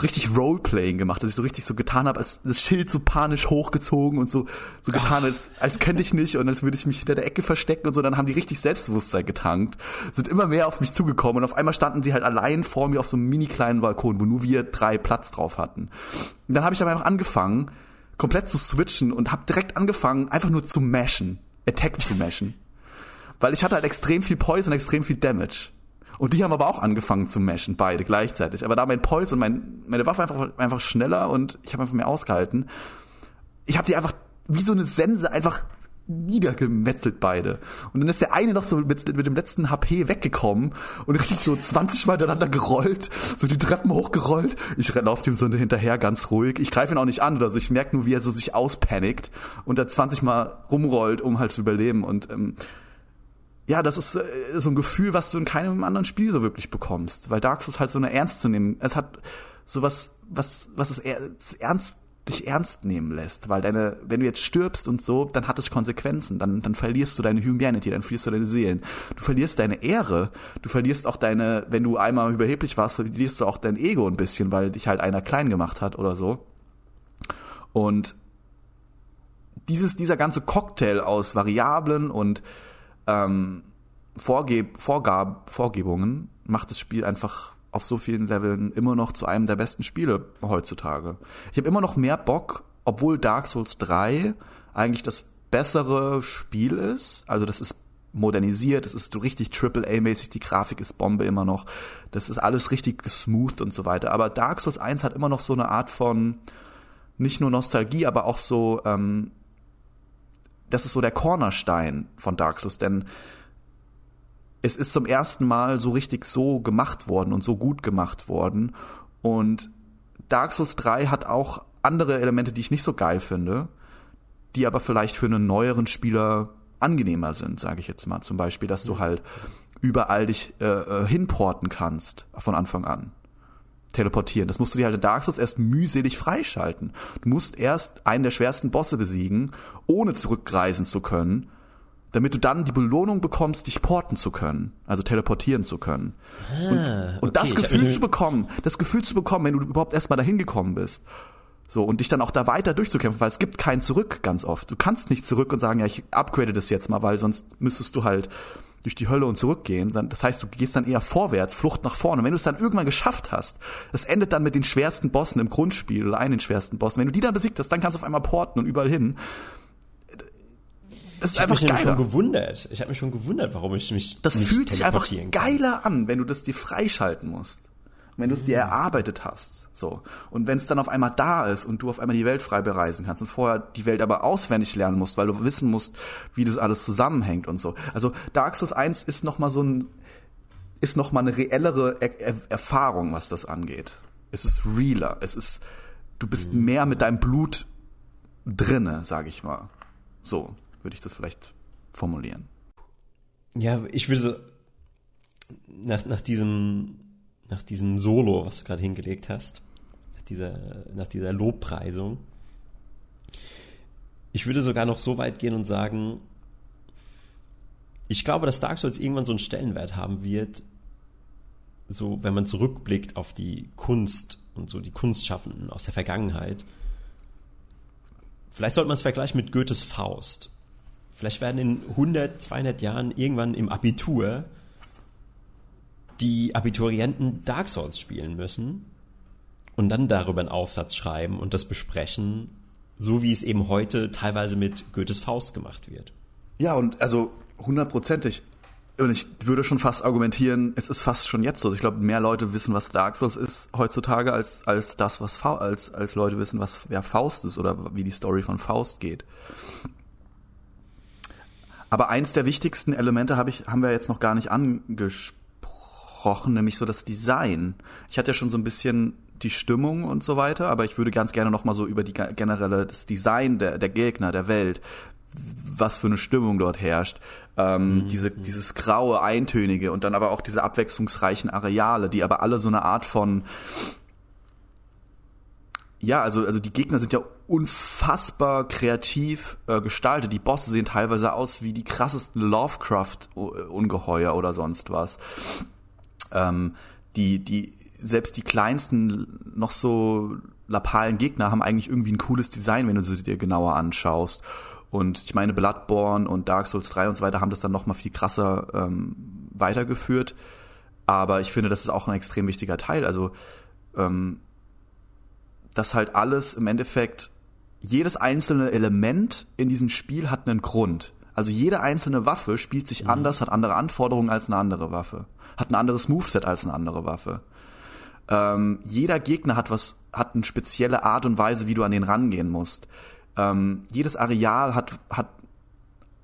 richtig Roleplaying gemacht, dass ich so richtig so getan habe, als das Schild so panisch hochgezogen und so so getan, als als könnte ich nicht und als würde ich mich hinter der Ecke verstecken und so. Dann haben die richtig Selbstbewusstsein getankt, sind immer mehr auf mich zugekommen und auf einmal standen sie halt allein vor mir auf so einem mini kleinen Balkon, wo nur wir drei Platz drauf hatten. Und dann habe ich aber einfach angefangen, komplett zu switchen und habe direkt angefangen, einfach nur zu mashen, Attack zu mashen, weil ich hatte halt extrem viel Poison, extrem viel Damage. Und die haben aber auch angefangen zu mashen, beide gleichzeitig. Aber da mein Poise und mein, meine Waffe einfach, einfach schneller und ich habe einfach mehr ausgehalten. Ich habe die einfach wie so eine Sense einfach niedergemetzelt beide. Und dann ist der eine noch so mit, mit dem letzten HP weggekommen und richtig so 20 Mal miteinander gerollt, so die Treppen hochgerollt. Ich laufe dem so hinterher ganz ruhig. Ich greife ihn auch nicht an oder so. Ich merke nur, wie er so sich auspanikt und da 20 Mal rumrollt, um halt zu überleben. Und ähm, ja, das ist äh, so ein Gefühl, was du in keinem anderen Spiel so wirklich bekommst, weil Dark Souls halt so eine ernst zu nehmen. Es hat sowas, was was es ernst dich ernst nehmen lässt, weil deine, wenn du jetzt stirbst und so, dann hat es Konsequenzen, dann, dann verlierst du deine Humanity, dann verlierst du deine Seelen, du verlierst deine Ehre, du verlierst auch deine, wenn du einmal überheblich warst, verlierst du auch dein Ego ein bisschen, weil dich halt einer klein gemacht hat oder so. Und dieses, dieser ganze Cocktail aus Variablen und ähm, Vorgeb Vorgab Vorgebungen macht das Spiel einfach auf so vielen Leveln immer noch zu einem der besten Spiele heutzutage. Ich habe immer noch mehr Bock, obwohl Dark Souls 3 eigentlich das bessere Spiel ist. Also das ist modernisiert, es ist so richtig AAA-mäßig, die Grafik ist Bombe immer noch. Das ist alles richtig smooth und so weiter. Aber Dark Souls 1 hat immer noch so eine Art von nicht nur Nostalgie, aber auch so ähm, das ist so der Cornerstein von Dark Souls, denn es ist zum ersten Mal so richtig so gemacht worden und so gut gemacht worden. Und Dark Souls 3 hat auch andere Elemente, die ich nicht so geil finde, die aber vielleicht für einen neueren Spieler angenehmer sind, sage ich jetzt mal. Zum Beispiel, dass du halt überall dich äh, äh hinporten kannst von Anfang an teleportieren. Das musst du dir halt in Dark Souls erst mühselig freischalten. Du musst erst einen der schwersten Bosse besiegen, ohne zurückreisen zu können, damit du dann die Belohnung bekommst, dich porten zu können, also teleportieren zu können. Ah, und, und okay, das Gefühl zu bekommen, das Gefühl zu bekommen, wenn du überhaupt erstmal dahin gekommen bist. So, und dich dann auch da weiter durchzukämpfen, weil es gibt kein Zurück ganz oft. Du kannst nicht zurück und sagen, ja, ich upgrade das jetzt mal, weil sonst müsstest du halt durch die Hölle und zurückgehen. Das heißt, du gehst dann eher vorwärts, Flucht nach vorne. Und wenn du es dann irgendwann geschafft hast, das endet dann mit den schwersten Bossen im Grundspiel oder einen schwersten Bossen. Wenn du die dann besiegt hast, dann kannst du auf einmal porten und überall hin. Das ist ich einfach mich schon gewundert. Ich habe mich schon gewundert, warum ich mich Das fühlt sich einfach geiler an, wenn du das dir freischalten musst wenn du es dir erarbeitet hast. So. Und wenn es dann auf einmal da ist und du auf einmal die Welt frei bereisen kannst und vorher die Welt aber auswendig lernen musst, weil du wissen musst, wie das alles zusammenhängt und so. Also Dark Souls 1 ist nochmal so ein, ist nochmal eine reellere er er Erfahrung, was das angeht. Es ist realer. Es ist, du bist mhm. mehr mit deinem Blut drinne, sag ich mal. So würde ich das vielleicht formulieren. Ja, ich würde nach, nach diesem nach diesem Solo, was du gerade hingelegt hast, nach dieser, nach dieser Lobpreisung. Ich würde sogar noch so weit gehen und sagen, ich glaube, dass Dark Souls irgendwann so einen Stellenwert haben wird, so wenn man zurückblickt auf die Kunst und so die Kunstschaffenden aus der Vergangenheit. Vielleicht sollte man es vergleichen mit Goethes Faust. Vielleicht werden in 100, 200 Jahren irgendwann im Abitur die Abiturienten Dark Souls spielen müssen und dann darüber einen Aufsatz schreiben und das besprechen, so wie es eben heute teilweise mit Goethes Faust gemacht wird. Ja, und also hundertprozentig. Und ich würde schon fast argumentieren, es ist fast schon jetzt so. Also ich glaube, mehr Leute wissen, was Dark Souls ist heutzutage, als, als das, was Fa als, als Leute wissen, was ja, Faust ist oder wie die Story von Faust geht. Aber eins der wichtigsten Elemente habe ich, haben wir jetzt noch gar nicht angesprochen angesprochen, nämlich so das Design. Ich hatte ja schon so ein bisschen die Stimmung und so weiter, aber ich würde ganz gerne noch mal so über die generelle das Design der, der Gegner, der Welt, was für eine Stimmung dort herrscht, ähm, mhm. diese dieses graue eintönige und dann aber auch diese abwechslungsreichen Areale, die aber alle so eine Art von ja, also, also die Gegner sind ja unfassbar kreativ äh, gestaltet. Die Bosse sehen teilweise aus wie die krassesten Lovecraft-Ungeheuer oder sonst was. Ähm, die, die, selbst die kleinsten, noch so lapalen Gegner haben eigentlich irgendwie ein cooles Design, wenn du sie dir genauer anschaust. Und ich meine, Bloodborne und Dark Souls 3 und so weiter haben das dann noch mal viel krasser ähm, weitergeführt. Aber ich finde, das ist auch ein extrem wichtiger Teil. Also ähm, dass halt alles im Endeffekt, jedes einzelne Element in diesem Spiel hat einen Grund. Also jede einzelne Waffe spielt sich mhm. anders, hat andere Anforderungen als eine andere Waffe, hat ein anderes Moveset als eine andere Waffe. Ähm, jeder Gegner hat was, hat eine spezielle Art und Weise, wie du an den rangehen musst. Ähm, jedes Areal hat, hat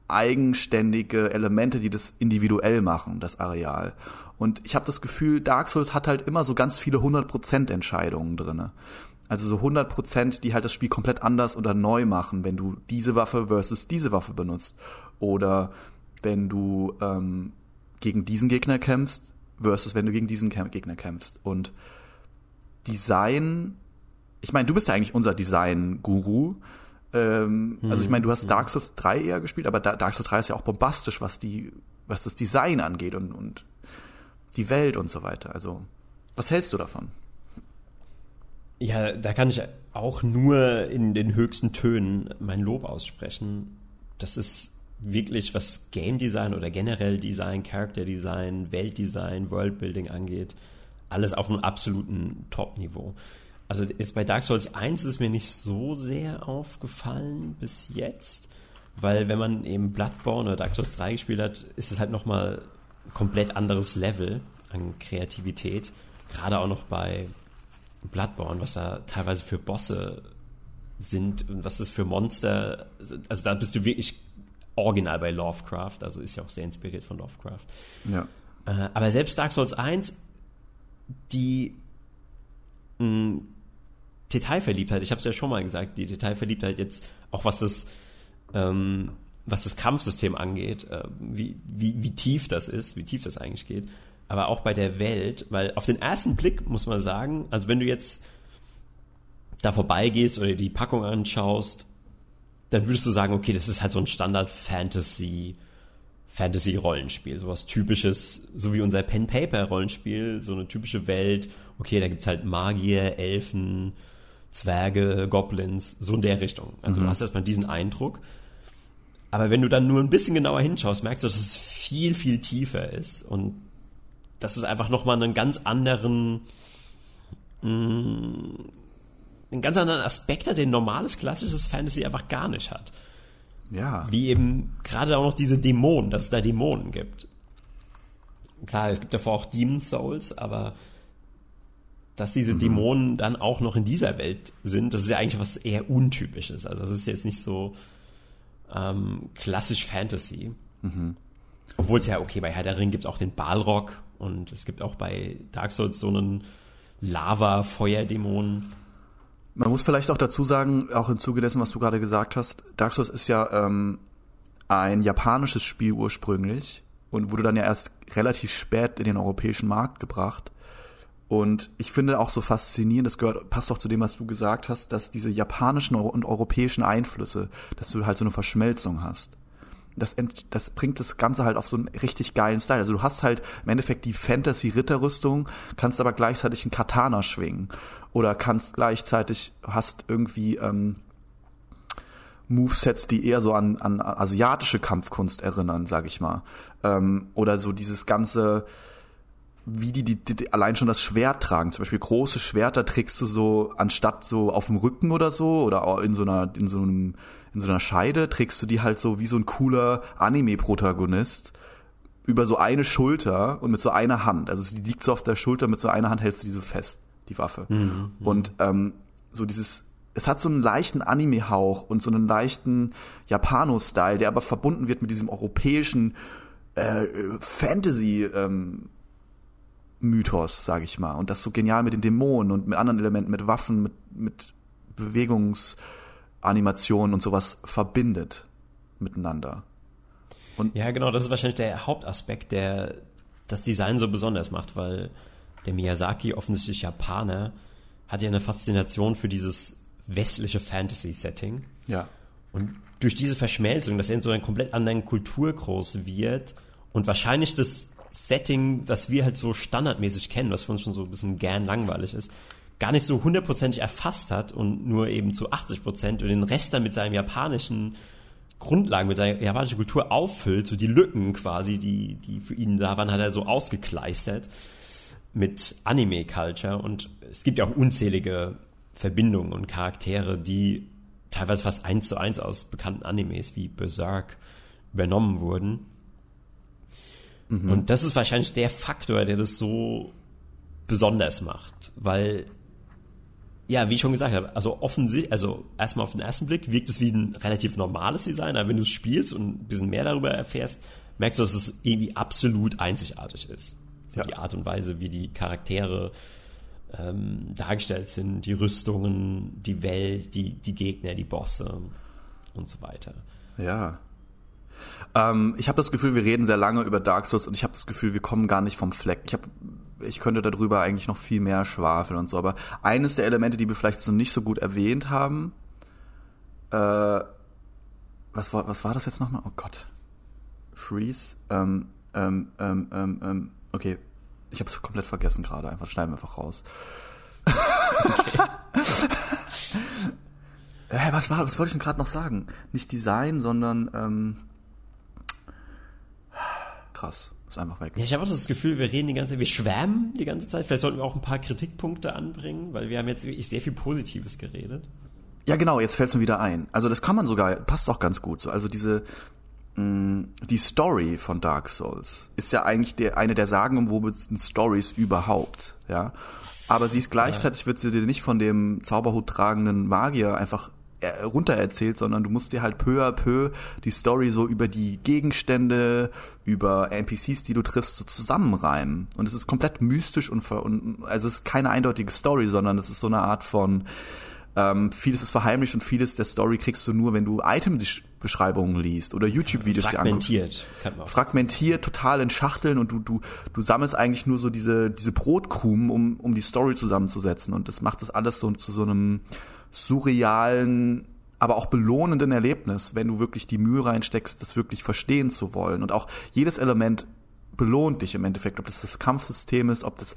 eigenständige Elemente, die das individuell machen, das Areal. Und ich habe das Gefühl, Dark Souls hat halt immer so ganz viele 100% Entscheidungen drinne. Also so 100 Prozent, die halt das Spiel komplett anders oder neu machen, wenn du diese Waffe versus diese Waffe benutzt. Oder wenn du ähm, gegen diesen Gegner kämpfst versus wenn du gegen diesen Gegner kämpfst. Und Design, ich meine, du bist ja eigentlich unser Design-Guru. Ähm, mhm. Also ich meine, du hast. Dark Souls 3 eher gespielt, aber Dark Souls 3 ist ja auch bombastisch, was die, was das Design angeht und, und die Welt und so weiter. Also, was hältst du davon? Ja, da kann ich auch nur in den höchsten Tönen mein Lob aussprechen. Das ist wirklich, was Game Design oder generell Design, Character Design, Weltdesign, Worldbuilding angeht, alles auf einem absoluten Top-Niveau. Also jetzt bei Dark Souls 1 ist mir nicht so sehr aufgefallen bis jetzt, weil wenn man eben Bloodborne oder Dark Souls 3 gespielt hat, ist es halt nochmal komplett anderes Level an Kreativität. Gerade auch noch bei Bloodborne, was da teilweise für Bosse sind und was das für Monster, also da bist du wirklich original bei Lovecraft, also ist ja auch sehr inspiriert von Lovecraft. Ja. Äh, aber selbst Dark Souls 1, die mh, Detailverliebtheit, ich habe es ja schon mal gesagt, die Detailverliebtheit jetzt, auch was das, ähm, was das Kampfsystem angeht, äh, wie, wie, wie tief das ist, wie tief das eigentlich geht, aber auch bei der Welt, weil auf den ersten Blick muss man sagen, also wenn du jetzt da vorbeigehst oder die Packung anschaust, dann würdest du sagen, okay, das ist halt so ein Standard Fantasy Fantasy Rollenspiel, sowas typisches, so wie unser Pen Paper Rollenspiel, so eine typische Welt. Okay, da gibt's halt Magier, Elfen, Zwerge, Goblins, so in der Richtung. Also mhm. du hast erstmal diesen Eindruck. Aber wenn du dann nur ein bisschen genauer hinschaust, merkst du, dass es viel, viel tiefer ist und dass es einfach nochmal einen ganz anderen, mh, mm, einen ganz anderen Aspekt hat, den normales klassisches Fantasy einfach gar nicht hat. Ja. Wie eben gerade auch noch diese Dämonen, dass es da Dämonen gibt. Klar, es gibt davor auch Demon Souls, aber dass diese mhm. Dämonen dann auch noch in dieser Welt sind, das ist ja eigentlich was eher Untypisches. Also das ist jetzt nicht so ähm, klassisch Fantasy. Mhm. Obwohl es ja, okay, bei Herr der Ring gibt es auch den Balrog und es gibt auch bei Dark Souls so einen Lava-Feuerdämon. Man muss vielleicht auch dazu sagen, auch im Zuge dessen, was du gerade gesagt hast, Dark Souls ist ja ähm, ein japanisches Spiel ursprünglich und wurde dann ja erst relativ spät in den europäischen Markt gebracht. Und ich finde auch so faszinierend, das gehört, passt auch zu dem, was du gesagt hast, dass diese japanischen und europäischen Einflüsse, dass du halt so eine Verschmelzung hast das, das bringt das Ganze halt auf so einen richtig geilen Style. Also du hast halt im Endeffekt die Fantasy-Ritterrüstung, kannst aber gleichzeitig einen Katana schwingen. Oder kannst gleichzeitig, hast irgendwie ähm, Movesets, die eher so an, an asiatische Kampfkunst erinnern, sag ich mal. Ähm, oder so dieses ganze, wie die, die, die allein schon das Schwert tragen. Zum Beispiel große Schwerter trägst du so anstatt so auf dem Rücken oder so oder in so einer in so einem in so einer Scheide trägst du die halt so wie so ein cooler Anime-Protagonist über so eine Schulter und mit so einer Hand. Also die liegt so auf der Schulter, mit so einer Hand hältst du diese fest, die Waffe. Mhm, mhm. und ähm, so dieses, es hat so einen leichten Anime-Hauch und so einen leichten Japano-Style, der aber verbunden wird mit diesem europäischen äh, Fantasy- ähm, Mythos, sag ich mal. Und das so genial mit den Dämonen und mit anderen Elementen, mit Waffen, mit, mit Bewegungs- Animation und sowas verbindet miteinander. Und ja, genau, das ist wahrscheinlich der Hauptaspekt, der das Design so besonders macht, weil der Miyazaki offensichtlich Japaner hat ja eine Faszination für dieses westliche Fantasy-Setting. Ja. Und durch diese Verschmelzung, dass er in so einer komplett anderen Kultur groß wird und wahrscheinlich das Setting, was wir halt so standardmäßig kennen, was für uns schon so ein bisschen gern langweilig ist, gar nicht so hundertprozentig erfasst hat und nur eben zu 80 Prozent und den Rest dann mit seinem japanischen Grundlagen, mit seiner japanischen Kultur auffüllt, so die Lücken quasi, die, die für ihn da waren, hat er so ausgekleistert mit Anime-Culture und es gibt ja auch unzählige Verbindungen und Charaktere, die teilweise fast eins zu eins aus bekannten Animes wie Berserk übernommen wurden. Mhm. Und das ist wahrscheinlich der Faktor, der das so besonders macht, weil ja, wie ich schon gesagt habe, also offensichtlich, also erstmal auf den ersten Blick wirkt es wie ein relativ normales Design, aber wenn du es spielst und ein bisschen mehr darüber erfährst, merkst du, dass es irgendwie absolut einzigartig ist. Ja. Die Art und Weise, wie die Charaktere ähm, dargestellt sind, die Rüstungen, die Welt, die, die Gegner, die Bosse und so weiter. Ja. Ähm, ich habe das Gefühl, wir reden sehr lange über Dark Souls und ich habe das Gefühl, wir kommen gar nicht vom Fleck. Ich habe ich könnte darüber eigentlich noch viel mehr schwafeln und so, aber eines der Elemente, die wir vielleicht so nicht so gut erwähnt haben, äh, was war, was war das jetzt nochmal? Oh Gott. Freeze. Ähm, ähm, ähm, ähm, ähm okay, ich habe es komplett vergessen gerade. Einfach schneiden wir einfach raus. Okay. äh, was war? Was wollte ich denn gerade noch sagen? Nicht Design, sondern ähm, krass. Ist einfach weg. Ja, ich habe auch das Gefühl, wir reden die ganze Zeit, wir schwärmen die ganze Zeit. Vielleicht sollten wir auch ein paar Kritikpunkte anbringen, weil wir haben jetzt wirklich sehr viel Positives geredet. Ja, genau, jetzt fällt es mir wieder ein. Also das kann man sogar, passt auch ganz gut so. Also diese, Mm, die Story von Dark Souls ist ja eigentlich der, eine der sagenumwobensten Stories überhaupt, ja. Aber sie ist gleichzeitig, wird sie dir nicht von dem Zauberhut tragenden Magier einfach äh, runter erzählt, sondern du musst dir halt peu à peu die Story so über die Gegenstände, über NPCs, die du triffst, so zusammenreimen. Und es ist komplett mystisch und, und also es ist keine eindeutige Story, sondern es ist so eine Art von ähm, vieles ist verheimlicht und vieles der Story kriegst du nur, wenn du Item-Beschreibungen liest oder YouTube-Videos dir anguckst. Fragmentiert. Fragmentiert, total in Schachteln und du, du, du sammelst eigentlich nur so diese, diese Brotkrumen, um, um die Story zusammenzusetzen. Und das macht das alles so zu so einem surrealen, aber auch belohnenden Erlebnis, wenn du wirklich die Mühe reinsteckst, das wirklich verstehen zu wollen. Und auch jedes Element belohnt dich im Endeffekt, ob das das Kampfsystem ist, ob das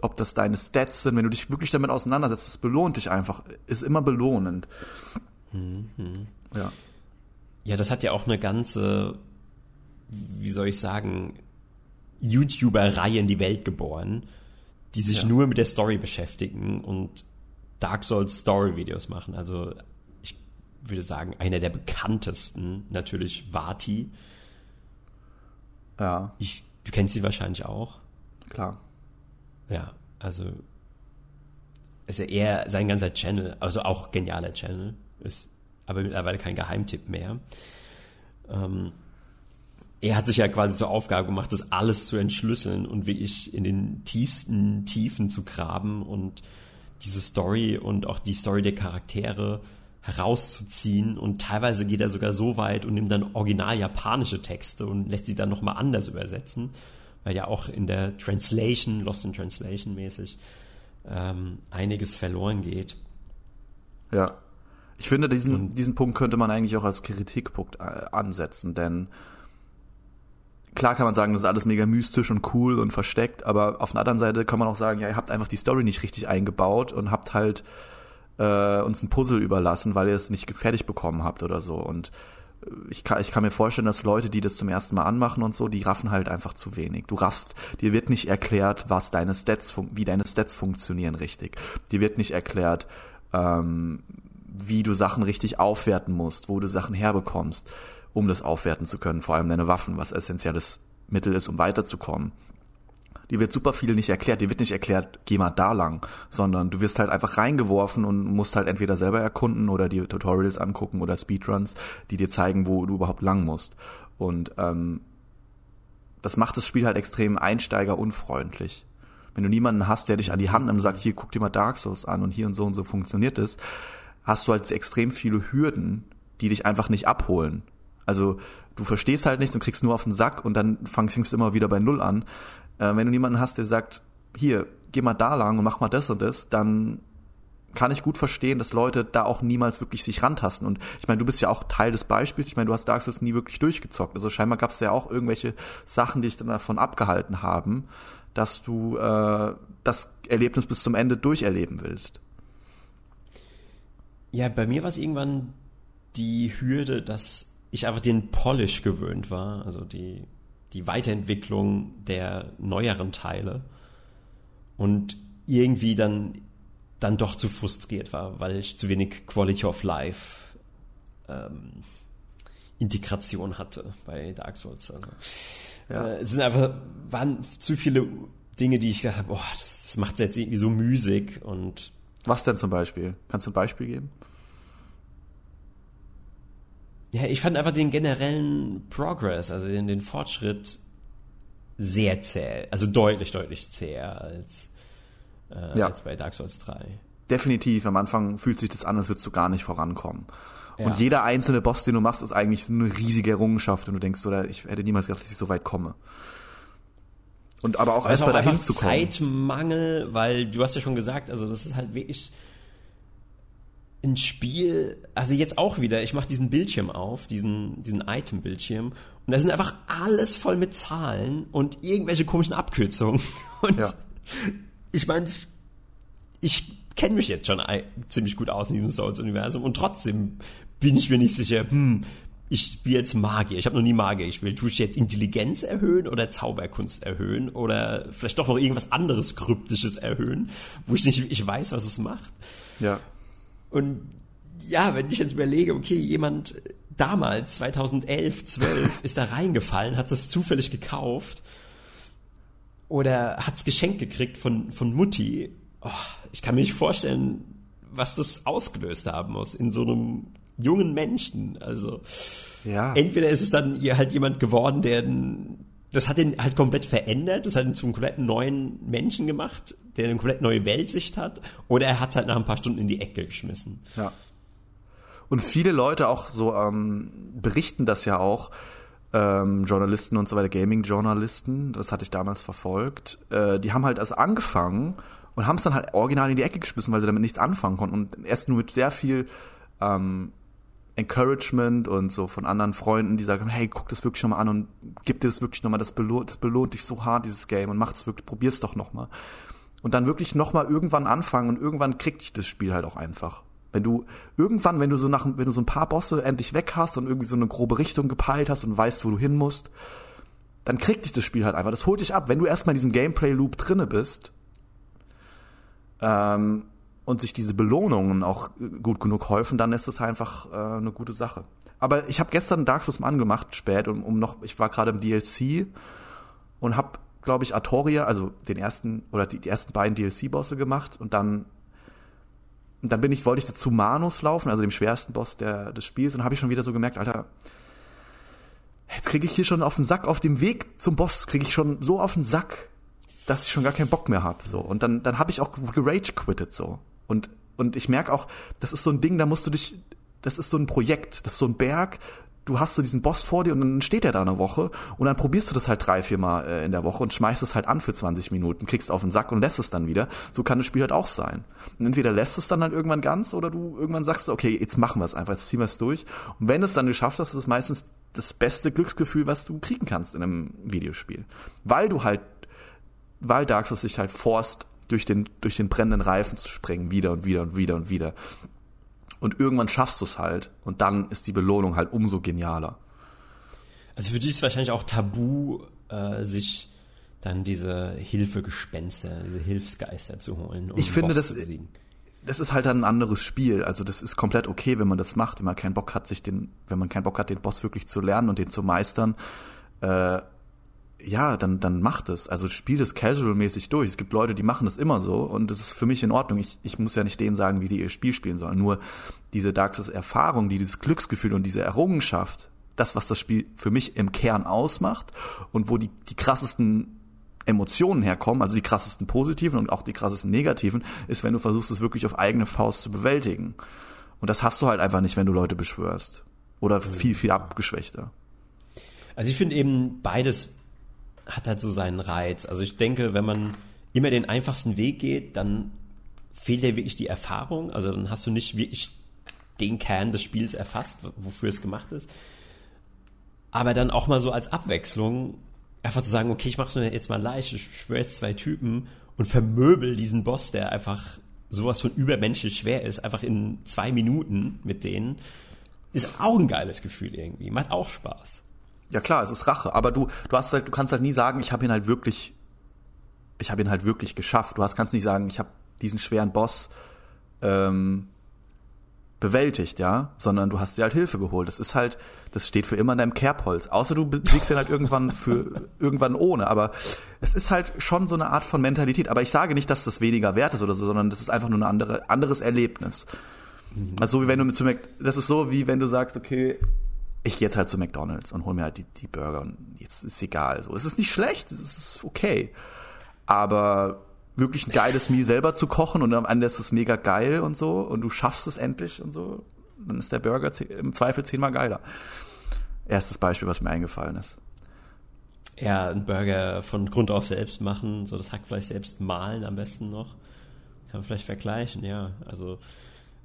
ob das deine Stats sind, wenn du dich wirklich damit auseinandersetzt, das belohnt dich einfach, ist immer belohnend. Mhm. Ja. Ja, das hat ja auch eine ganze, wie soll ich sagen, YouTuber-Reihe in die Welt geboren, die sich ja. nur mit der Story beschäftigen und Dark Souls Story-Videos machen. Also ich würde sagen, einer der bekanntesten, natürlich Vati. Ja. Ich, du kennst sie wahrscheinlich auch. Klar. Ja, also ist ja eher sein ganzer Channel, also auch genialer Channel, ist aber mittlerweile kein Geheimtipp mehr. Ähm, er hat sich ja quasi zur Aufgabe gemacht, das alles zu entschlüsseln und wirklich in den tiefsten Tiefen zu graben und diese Story und auch die Story der Charaktere herauszuziehen und teilweise geht er sogar so weit und nimmt dann original japanische Texte und lässt sie dann nochmal anders übersetzen weil ja auch in der Translation, Lost in Translation mäßig, ähm, einiges verloren geht. Ja. Ich finde, diesen, Und, diesen Punkt könnte man eigentlich auch als Kritikpunkt äh, ansetzen, denn klar kann man sagen, das ist alles mega mystisch und cool und versteckt, aber auf der anderen Seite kann man auch sagen, ja, ihr habt einfach die Story nicht richtig eingebaut und habt halt äh, uns ein Puzzle überlassen, weil ihr es nicht fertig bekommen habt oder so. Und ich kann, ich kann mir vorstellen, dass Leute, die das zum ersten Mal anmachen und so, die raffen halt einfach zu wenig. Du raffst, dir wird nicht erklärt, was deine Stats, wie deine Stats funktionieren richtig. Dir wird nicht erklärt, ähm, wie du Sachen richtig aufwerten musst, wo du Sachen herbekommst, um das aufwerten zu können. Vor allem deine Waffen, was essentielles Mittel ist, um weiterzukommen die wird super viel nicht erklärt. Die wird nicht erklärt, geh mal da lang, sondern du wirst halt einfach reingeworfen und musst halt entweder selber erkunden oder die Tutorials angucken oder Speedruns, die dir zeigen, wo du überhaupt lang musst. Und ähm, das macht das Spiel halt extrem einsteigerunfreundlich. Wenn du niemanden hast, der dich an die Hand nimmt und sagt, hier guck dir mal Dark Souls an und hier und so und so funktioniert es, hast du halt extrem viele Hürden, die dich einfach nicht abholen. Also du verstehst halt nichts und kriegst nur auf den Sack und dann fängst du immer wieder bei Null an. Äh, wenn du jemanden hast, der sagt, hier, geh mal da lang und mach mal das und das, dann kann ich gut verstehen, dass Leute da auch niemals wirklich sich rantasten. Und ich meine, du bist ja auch Teil des Beispiels. Ich meine, du hast Dark Souls nie wirklich durchgezockt. Also scheinbar gab es ja auch irgendwelche Sachen, die dich dann davon abgehalten haben, dass du äh, das Erlebnis bis zum Ende durcherleben willst. Ja, bei mir war es irgendwann die Hürde, dass ich einfach den Polish gewöhnt war, also die, die Weiterentwicklung der neueren Teile und irgendwie dann, dann doch zu frustriert war, weil ich zu wenig Quality of Life ähm, Integration hatte bei Dark Souls. Also, ja. äh, es sind einfach, waren zu viele Dinge, die ich gedacht habe, boah, das, das macht jetzt irgendwie so müßig und was denn zum Beispiel? Kannst du ein Beispiel geben? Ja, ich fand einfach den generellen Progress, also den, den Fortschritt sehr zäh, also deutlich, deutlich zäher als, äh, ja. als bei Dark Souls 3. Definitiv, am Anfang fühlt sich das an, als würdest du gar nicht vorankommen. Ja. Und jeder einzelne Boss, den du machst, ist eigentlich eine riesige Errungenschaft und du denkst, oder ich hätte niemals gedacht, dass ich so weit komme. Und aber auch erstmal dahin zu kommen. Zeitmangel, weil du hast ja schon gesagt, also das ist halt wirklich ein Spiel, also jetzt auch wieder, ich mache diesen Bildschirm auf, diesen, diesen Item-Bildschirm, und da sind einfach alles voll mit Zahlen und irgendwelche komischen Abkürzungen. Und ja. ich meine, ich, ich kenne mich jetzt schon ziemlich gut aus in diesem Souls-Universum und trotzdem bin ich mir nicht sicher, hm, ich spiele jetzt Magier. Ich habe noch nie Magier gespielt. Tue ich jetzt Intelligenz erhöhen oder Zauberkunst erhöhen oder vielleicht doch noch irgendwas anderes Kryptisches erhöhen, wo ich nicht ich weiß, was es macht. Ja. Und ja, wenn ich jetzt überlege, okay, jemand damals 2011, 12 ist da reingefallen, hat das zufällig gekauft oder hat's geschenkt gekriegt von von Mutti. Oh, ich kann mir nicht vorstellen, was das ausgelöst haben muss in so einem jungen Menschen. Also ja. entweder ist es dann halt jemand geworden, der das hat ihn halt komplett verändert, das hat ihn zum kompletten neuen Menschen gemacht, der eine komplett neue Weltsicht hat, oder er hat es halt nach ein paar Stunden in die Ecke geschmissen. Ja. Und viele Leute auch so ähm, berichten das ja auch, ähm, Journalisten und so weiter, Gaming-Journalisten, das hatte ich damals verfolgt, äh, die haben halt also angefangen und haben es dann halt original in die Ecke geschmissen, weil sie damit nichts anfangen konnten. Und erst nur mit sehr viel ähm, Encouragement und so von anderen Freunden, die sagen, hey, guck das wirklich nochmal an und gib dir das wirklich nochmal, das belohnt, das belohnt dich so hart, dieses Game, und macht's wirklich, probier's doch nochmal. Und dann wirklich nochmal irgendwann anfangen und irgendwann kriegt dich das Spiel halt auch einfach. Wenn du irgendwann, wenn du so nach, wenn du so ein paar Bosse endlich weg hast und irgendwie so eine grobe Richtung gepeilt hast und weißt, wo du hin musst, dann kriegt dich das Spiel halt einfach. Das holt dich ab. Wenn du erstmal in diesem Gameplay-Loop drinne bist, ähm, und sich diese Belohnungen auch gut genug häufen, dann ist es einfach äh, eine gute Sache. Aber ich habe gestern Dark Souls mal angemacht, spät, um, um noch, ich war gerade im DLC und habe, glaube ich, Artoria, also den ersten oder die, die ersten beiden DLC-Bosse gemacht und dann und dann bin ich, wollte ich zu Manus laufen, also dem schwersten Boss der, des Spiels, und habe ich schon wieder so gemerkt, Alter, jetzt kriege ich hier schon auf den Sack, auf dem Weg zum Boss kriege ich schon so auf den Sack, dass ich schon gar keinen Bock mehr habe. So. Und dann, dann habe ich auch gerage quittet so. Und, und ich merke auch, das ist so ein Ding, da musst du dich, das ist so ein Projekt, das ist so ein Berg, du hast so diesen Boss vor dir und dann steht er da eine Woche und dann probierst du das halt drei, vier Mal äh, in der Woche und schmeißt es halt an für 20 Minuten, kriegst auf den Sack und lässt es dann wieder. So kann das Spiel halt auch sein. Und entweder lässt es dann halt irgendwann ganz oder du irgendwann sagst, okay, jetzt machen wir es einfach, jetzt ziehen wir es durch. Und wenn du es dann geschafft hast, ist es meistens das beste Glücksgefühl, was du kriegen kannst in einem Videospiel. Weil du halt, weil Dark Souls sich halt forst, durch den, durch den brennenden Reifen zu springen, wieder und wieder und wieder und wieder. Und irgendwann schaffst du es halt und dann ist die Belohnung halt umso genialer. Also für dich ist wahrscheinlich auch tabu, äh, sich dann diese Hilfegespenster, diese Hilfsgeister zu holen. Um ich finde, das, das ist halt ein anderes Spiel. Also das ist komplett okay, wenn man das macht, wenn man keinen Bock hat, sich den, wenn man keinen Bock hat, den Boss wirklich zu lernen und den zu meistern. Äh, ja, dann, dann macht es. Also spiel das casual-mäßig durch. Es gibt Leute, die machen das immer so und das ist für mich in Ordnung. Ich, ich muss ja nicht denen sagen, wie die ihr Spiel spielen sollen. Nur diese Dark Souls-Erfahrung, die dieses Glücksgefühl und diese Errungenschaft, das, was das Spiel für mich im Kern ausmacht und wo die, die krassesten Emotionen herkommen, also die krassesten positiven und auch die krassesten negativen, ist, wenn du versuchst, es wirklich auf eigene Faust zu bewältigen. Und das hast du halt einfach nicht, wenn du Leute beschwörst. Oder viel, viel abgeschwächter. Also ich finde eben beides hat halt so seinen Reiz. Also ich denke, wenn man immer den einfachsten Weg geht, dann fehlt dir wirklich die Erfahrung. Also dann hast du nicht wirklich den Kern des Spiels erfasst, wofür es gemacht ist. Aber dann auch mal so als Abwechslung einfach zu sagen, okay, ich mache mir jetzt mal leicht, ich schwöre jetzt zwei Typen und vermöbel diesen Boss, der einfach sowas von übermenschlich schwer ist, einfach in zwei Minuten mit denen, ist auch ein geiles Gefühl irgendwie. Macht auch Spaß. Ja klar, es ist Rache, aber du, du hast halt, du kannst halt nie sagen, ich habe ihn halt wirklich, ich habe ihn halt wirklich geschafft. Du hast, kannst nicht sagen, ich habe diesen schweren Boss ähm, bewältigt, ja, sondern du hast dir halt Hilfe geholt. Das ist halt, das steht für immer in deinem Kerbholz. Außer du besiegst ihn halt irgendwann für irgendwann ohne. Aber es ist halt schon so eine Art von Mentalität. Aber ich sage nicht, dass das weniger wert ist oder so, sondern das ist einfach nur ein andere, anderes Erlebnis. Mhm. Also so wie wenn du zu Mac, das ist so wie wenn du sagst, okay, ich gehe jetzt halt zu McDonalds und hol mir halt die, die Burger und jetzt ist egal. So, es ist nicht schlecht, es ist okay. Aber wirklich ein geiles Meal selber zu kochen und am Ende ist es mega geil und so und du schaffst es endlich und so, dann ist der Burger im Zweifel zehnmal geiler. Erstes Beispiel, was mir eingefallen ist. Ja, einen Burger von Grund auf selbst machen, so das Hackfleisch selbst mahlen am besten noch. Kann man vielleicht vergleichen, ja. Also,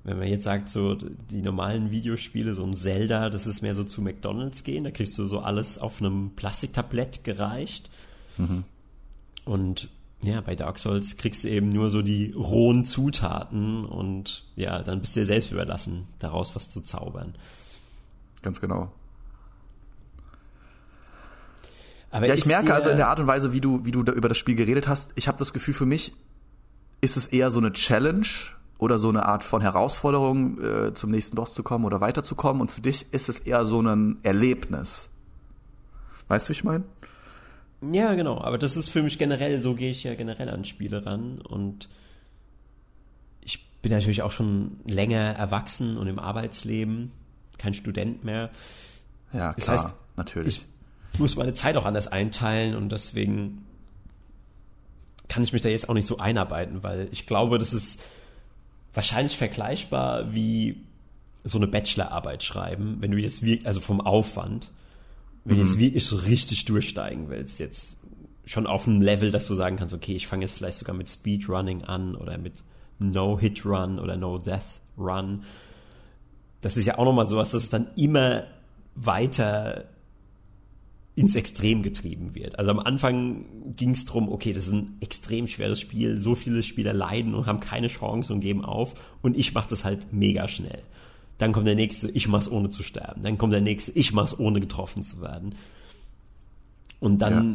wenn man jetzt sagt, so die normalen Videospiele, so ein Zelda, das ist mehr so zu McDonalds gehen, da kriegst du so alles auf einem Plastiktablett gereicht. Mhm. Und ja, bei Dark Souls kriegst du eben nur so die rohen Zutaten und ja, dann bist du dir selbst überlassen, daraus was zu zaubern. Ganz genau. Aber ja, ich merke also in der Art und Weise, wie du, wie du da über das Spiel geredet hast, ich habe das Gefühl, für mich ist es eher so eine Challenge oder so eine Art von Herausforderung, äh, zum nächsten Boss zu kommen oder weiterzukommen. Und für dich ist es eher so ein Erlebnis. Weißt du, wie ich meine? Ja, genau. Aber das ist für mich generell, so gehe ich ja generell an Spiele ran. Und ich bin natürlich auch schon länger erwachsen und im Arbeitsleben, kein Student mehr. Ja, klar, das heißt, natürlich. Ich muss meine Zeit auch anders einteilen und deswegen kann ich mich da jetzt auch nicht so einarbeiten, weil ich glaube, das ist wahrscheinlich vergleichbar wie so eine Bachelorarbeit schreiben, wenn du jetzt wie, also vom Aufwand, wenn mhm. du jetzt wirklich so richtig durchsteigen willst, jetzt schon auf einem Level, dass du sagen kannst, okay, ich fange jetzt vielleicht sogar mit Speedrunning an oder mit No-Hit-Run oder No-Death-Run. Das ist ja auch nochmal sowas, dass es dann immer weiter ins Extrem getrieben wird. Also am Anfang ging es darum, okay, das ist ein extrem schweres Spiel, so viele Spieler leiden und haben keine Chance und geben auf und ich mache das halt mega schnell. Dann kommt der nächste, ich mach's ohne zu sterben. Dann kommt der nächste, ich mach's ohne getroffen zu werden. Und dann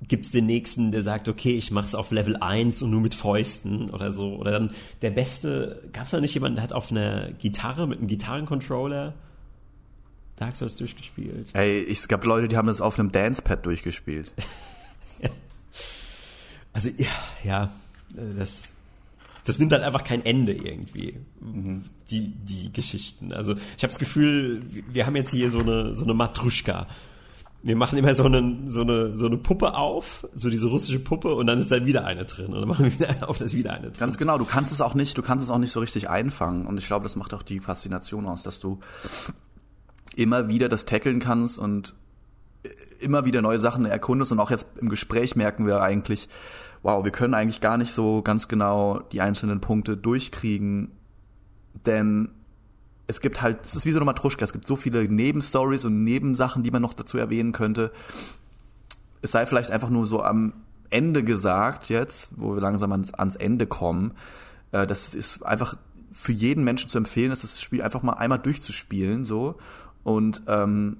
ja. gibt's den nächsten, der sagt, okay, ich mach's auf Level 1 und nur mit Fäusten oder so. Oder dann der Beste, gab's da nicht jemanden, der hat auf einer Gitarre mit einem Gitarrencontroller Dark Souls durchgespielt? Ey, es gab Leute, die haben das auf einem Dancepad durchgespielt. Also, ja, ja, das das nimmt halt einfach kein Ende irgendwie, mhm. die, die Geschichten. Also ich habe das Gefühl, wir haben jetzt hier so eine, so eine Matruschka. Wir machen immer so eine, so, eine, so eine Puppe auf, so diese russische Puppe, und dann ist da wieder eine drin. Und dann machen wir wieder eine auf, da ist wieder eine drin. Ganz genau, du kannst es auch nicht, du kannst es auch nicht so richtig einfangen. Und ich glaube, das macht auch die Faszination aus, dass du immer wieder das tackeln kannst und immer wieder neue Sachen erkundest. Und auch jetzt im Gespräch merken wir eigentlich, wow, wir können eigentlich gar nicht so ganz genau die einzelnen Punkte durchkriegen, denn es gibt halt, es ist wie so eine Matruschka, es gibt so viele Nebenstories und Nebensachen, die man noch dazu erwähnen könnte. Es sei vielleicht einfach nur so am Ende gesagt jetzt, wo wir langsam ans, ans Ende kommen, äh, das ist einfach für jeden Menschen zu empfehlen, ist das Spiel einfach mal einmal durchzuspielen, so und ähm,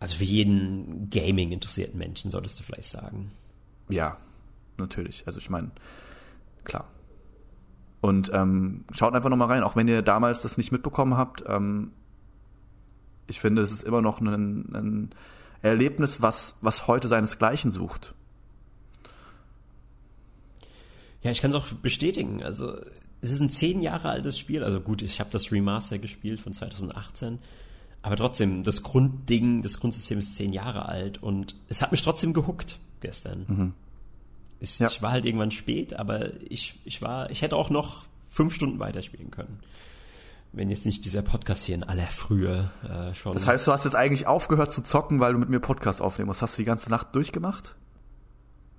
also für jeden Gaming interessierten Menschen solltest du vielleicht sagen. Ja, natürlich. Also ich meine, klar. Und ähm, schaut einfach nochmal rein, auch wenn ihr damals das nicht mitbekommen habt. Ähm, ich finde, es ist immer noch ein, ein Erlebnis, was, was heute seinesgleichen sucht. Ja, ich kann es auch bestätigen. Also es ist ein zehn Jahre altes Spiel. Also gut, ich habe das Remaster gespielt von 2018. Aber trotzdem, das Grundding, das Grundsystem ist zehn Jahre alt und es hat mich trotzdem gehuckt gestern. Mhm. Ich, ja. ich war halt irgendwann spät, aber ich, ich war, ich hätte auch noch fünf Stunden weiterspielen können. Wenn jetzt nicht dieser Podcast hier in aller Frühe äh, schon. Das heißt, du hast jetzt eigentlich aufgehört zu zocken, weil du mit mir Podcast aufnehmen musst. Hast du die ganze Nacht durchgemacht?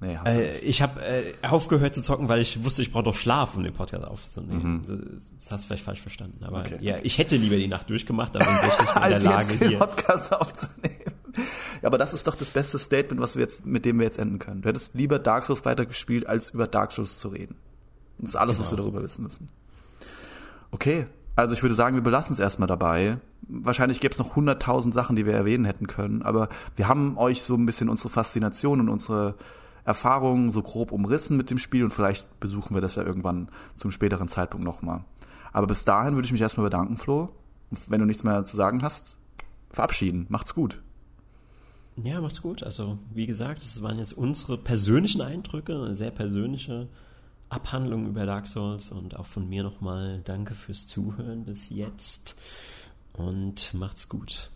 Nee, äh, ich habe äh, aufgehört zu zocken, weil ich wusste, ich brauche doch Schlaf, um den Podcast aufzunehmen. Mhm. Das hast du vielleicht falsch verstanden. Aber okay. ja, ich hätte lieber die Nacht durchgemacht, aber bin ich nicht in der Lage, den hier Podcast aufzunehmen. Ja, aber das ist doch das beste Statement, was wir jetzt, mit dem wir jetzt enden können. Du hättest lieber Dark Souls weitergespielt, als über Dark Souls zu reden. Das ist alles, genau. was wir darüber wissen müssen. Okay, also ich würde sagen, wir belassen es erstmal dabei. Wahrscheinlich gäbe es noch hunderttausend Sachen, die wir erwähnen hätten können, aber wir haben euch so ein bisschen unsere Faszination und unsere Erfahrungen so grob umrissen mit dem Spiel und vielleicht besuchen wir das ja irgendwann zum späteren Zeitpunkt nochmal. Aber bis dahin würde ich mich erstmal bedanken, Flo. Und wenn du nichts mehr zu sagen hast, verabschieden. Macht's gut. Ja, macht's gut. Also, wie gesagt, das waren jetzt unsere persönlichen Eindrücke, eine sehr persönliche Abhandlung über Dark Souls und auch von mir nochmal danke fürs Zuhören bis jetzt und macht's gut.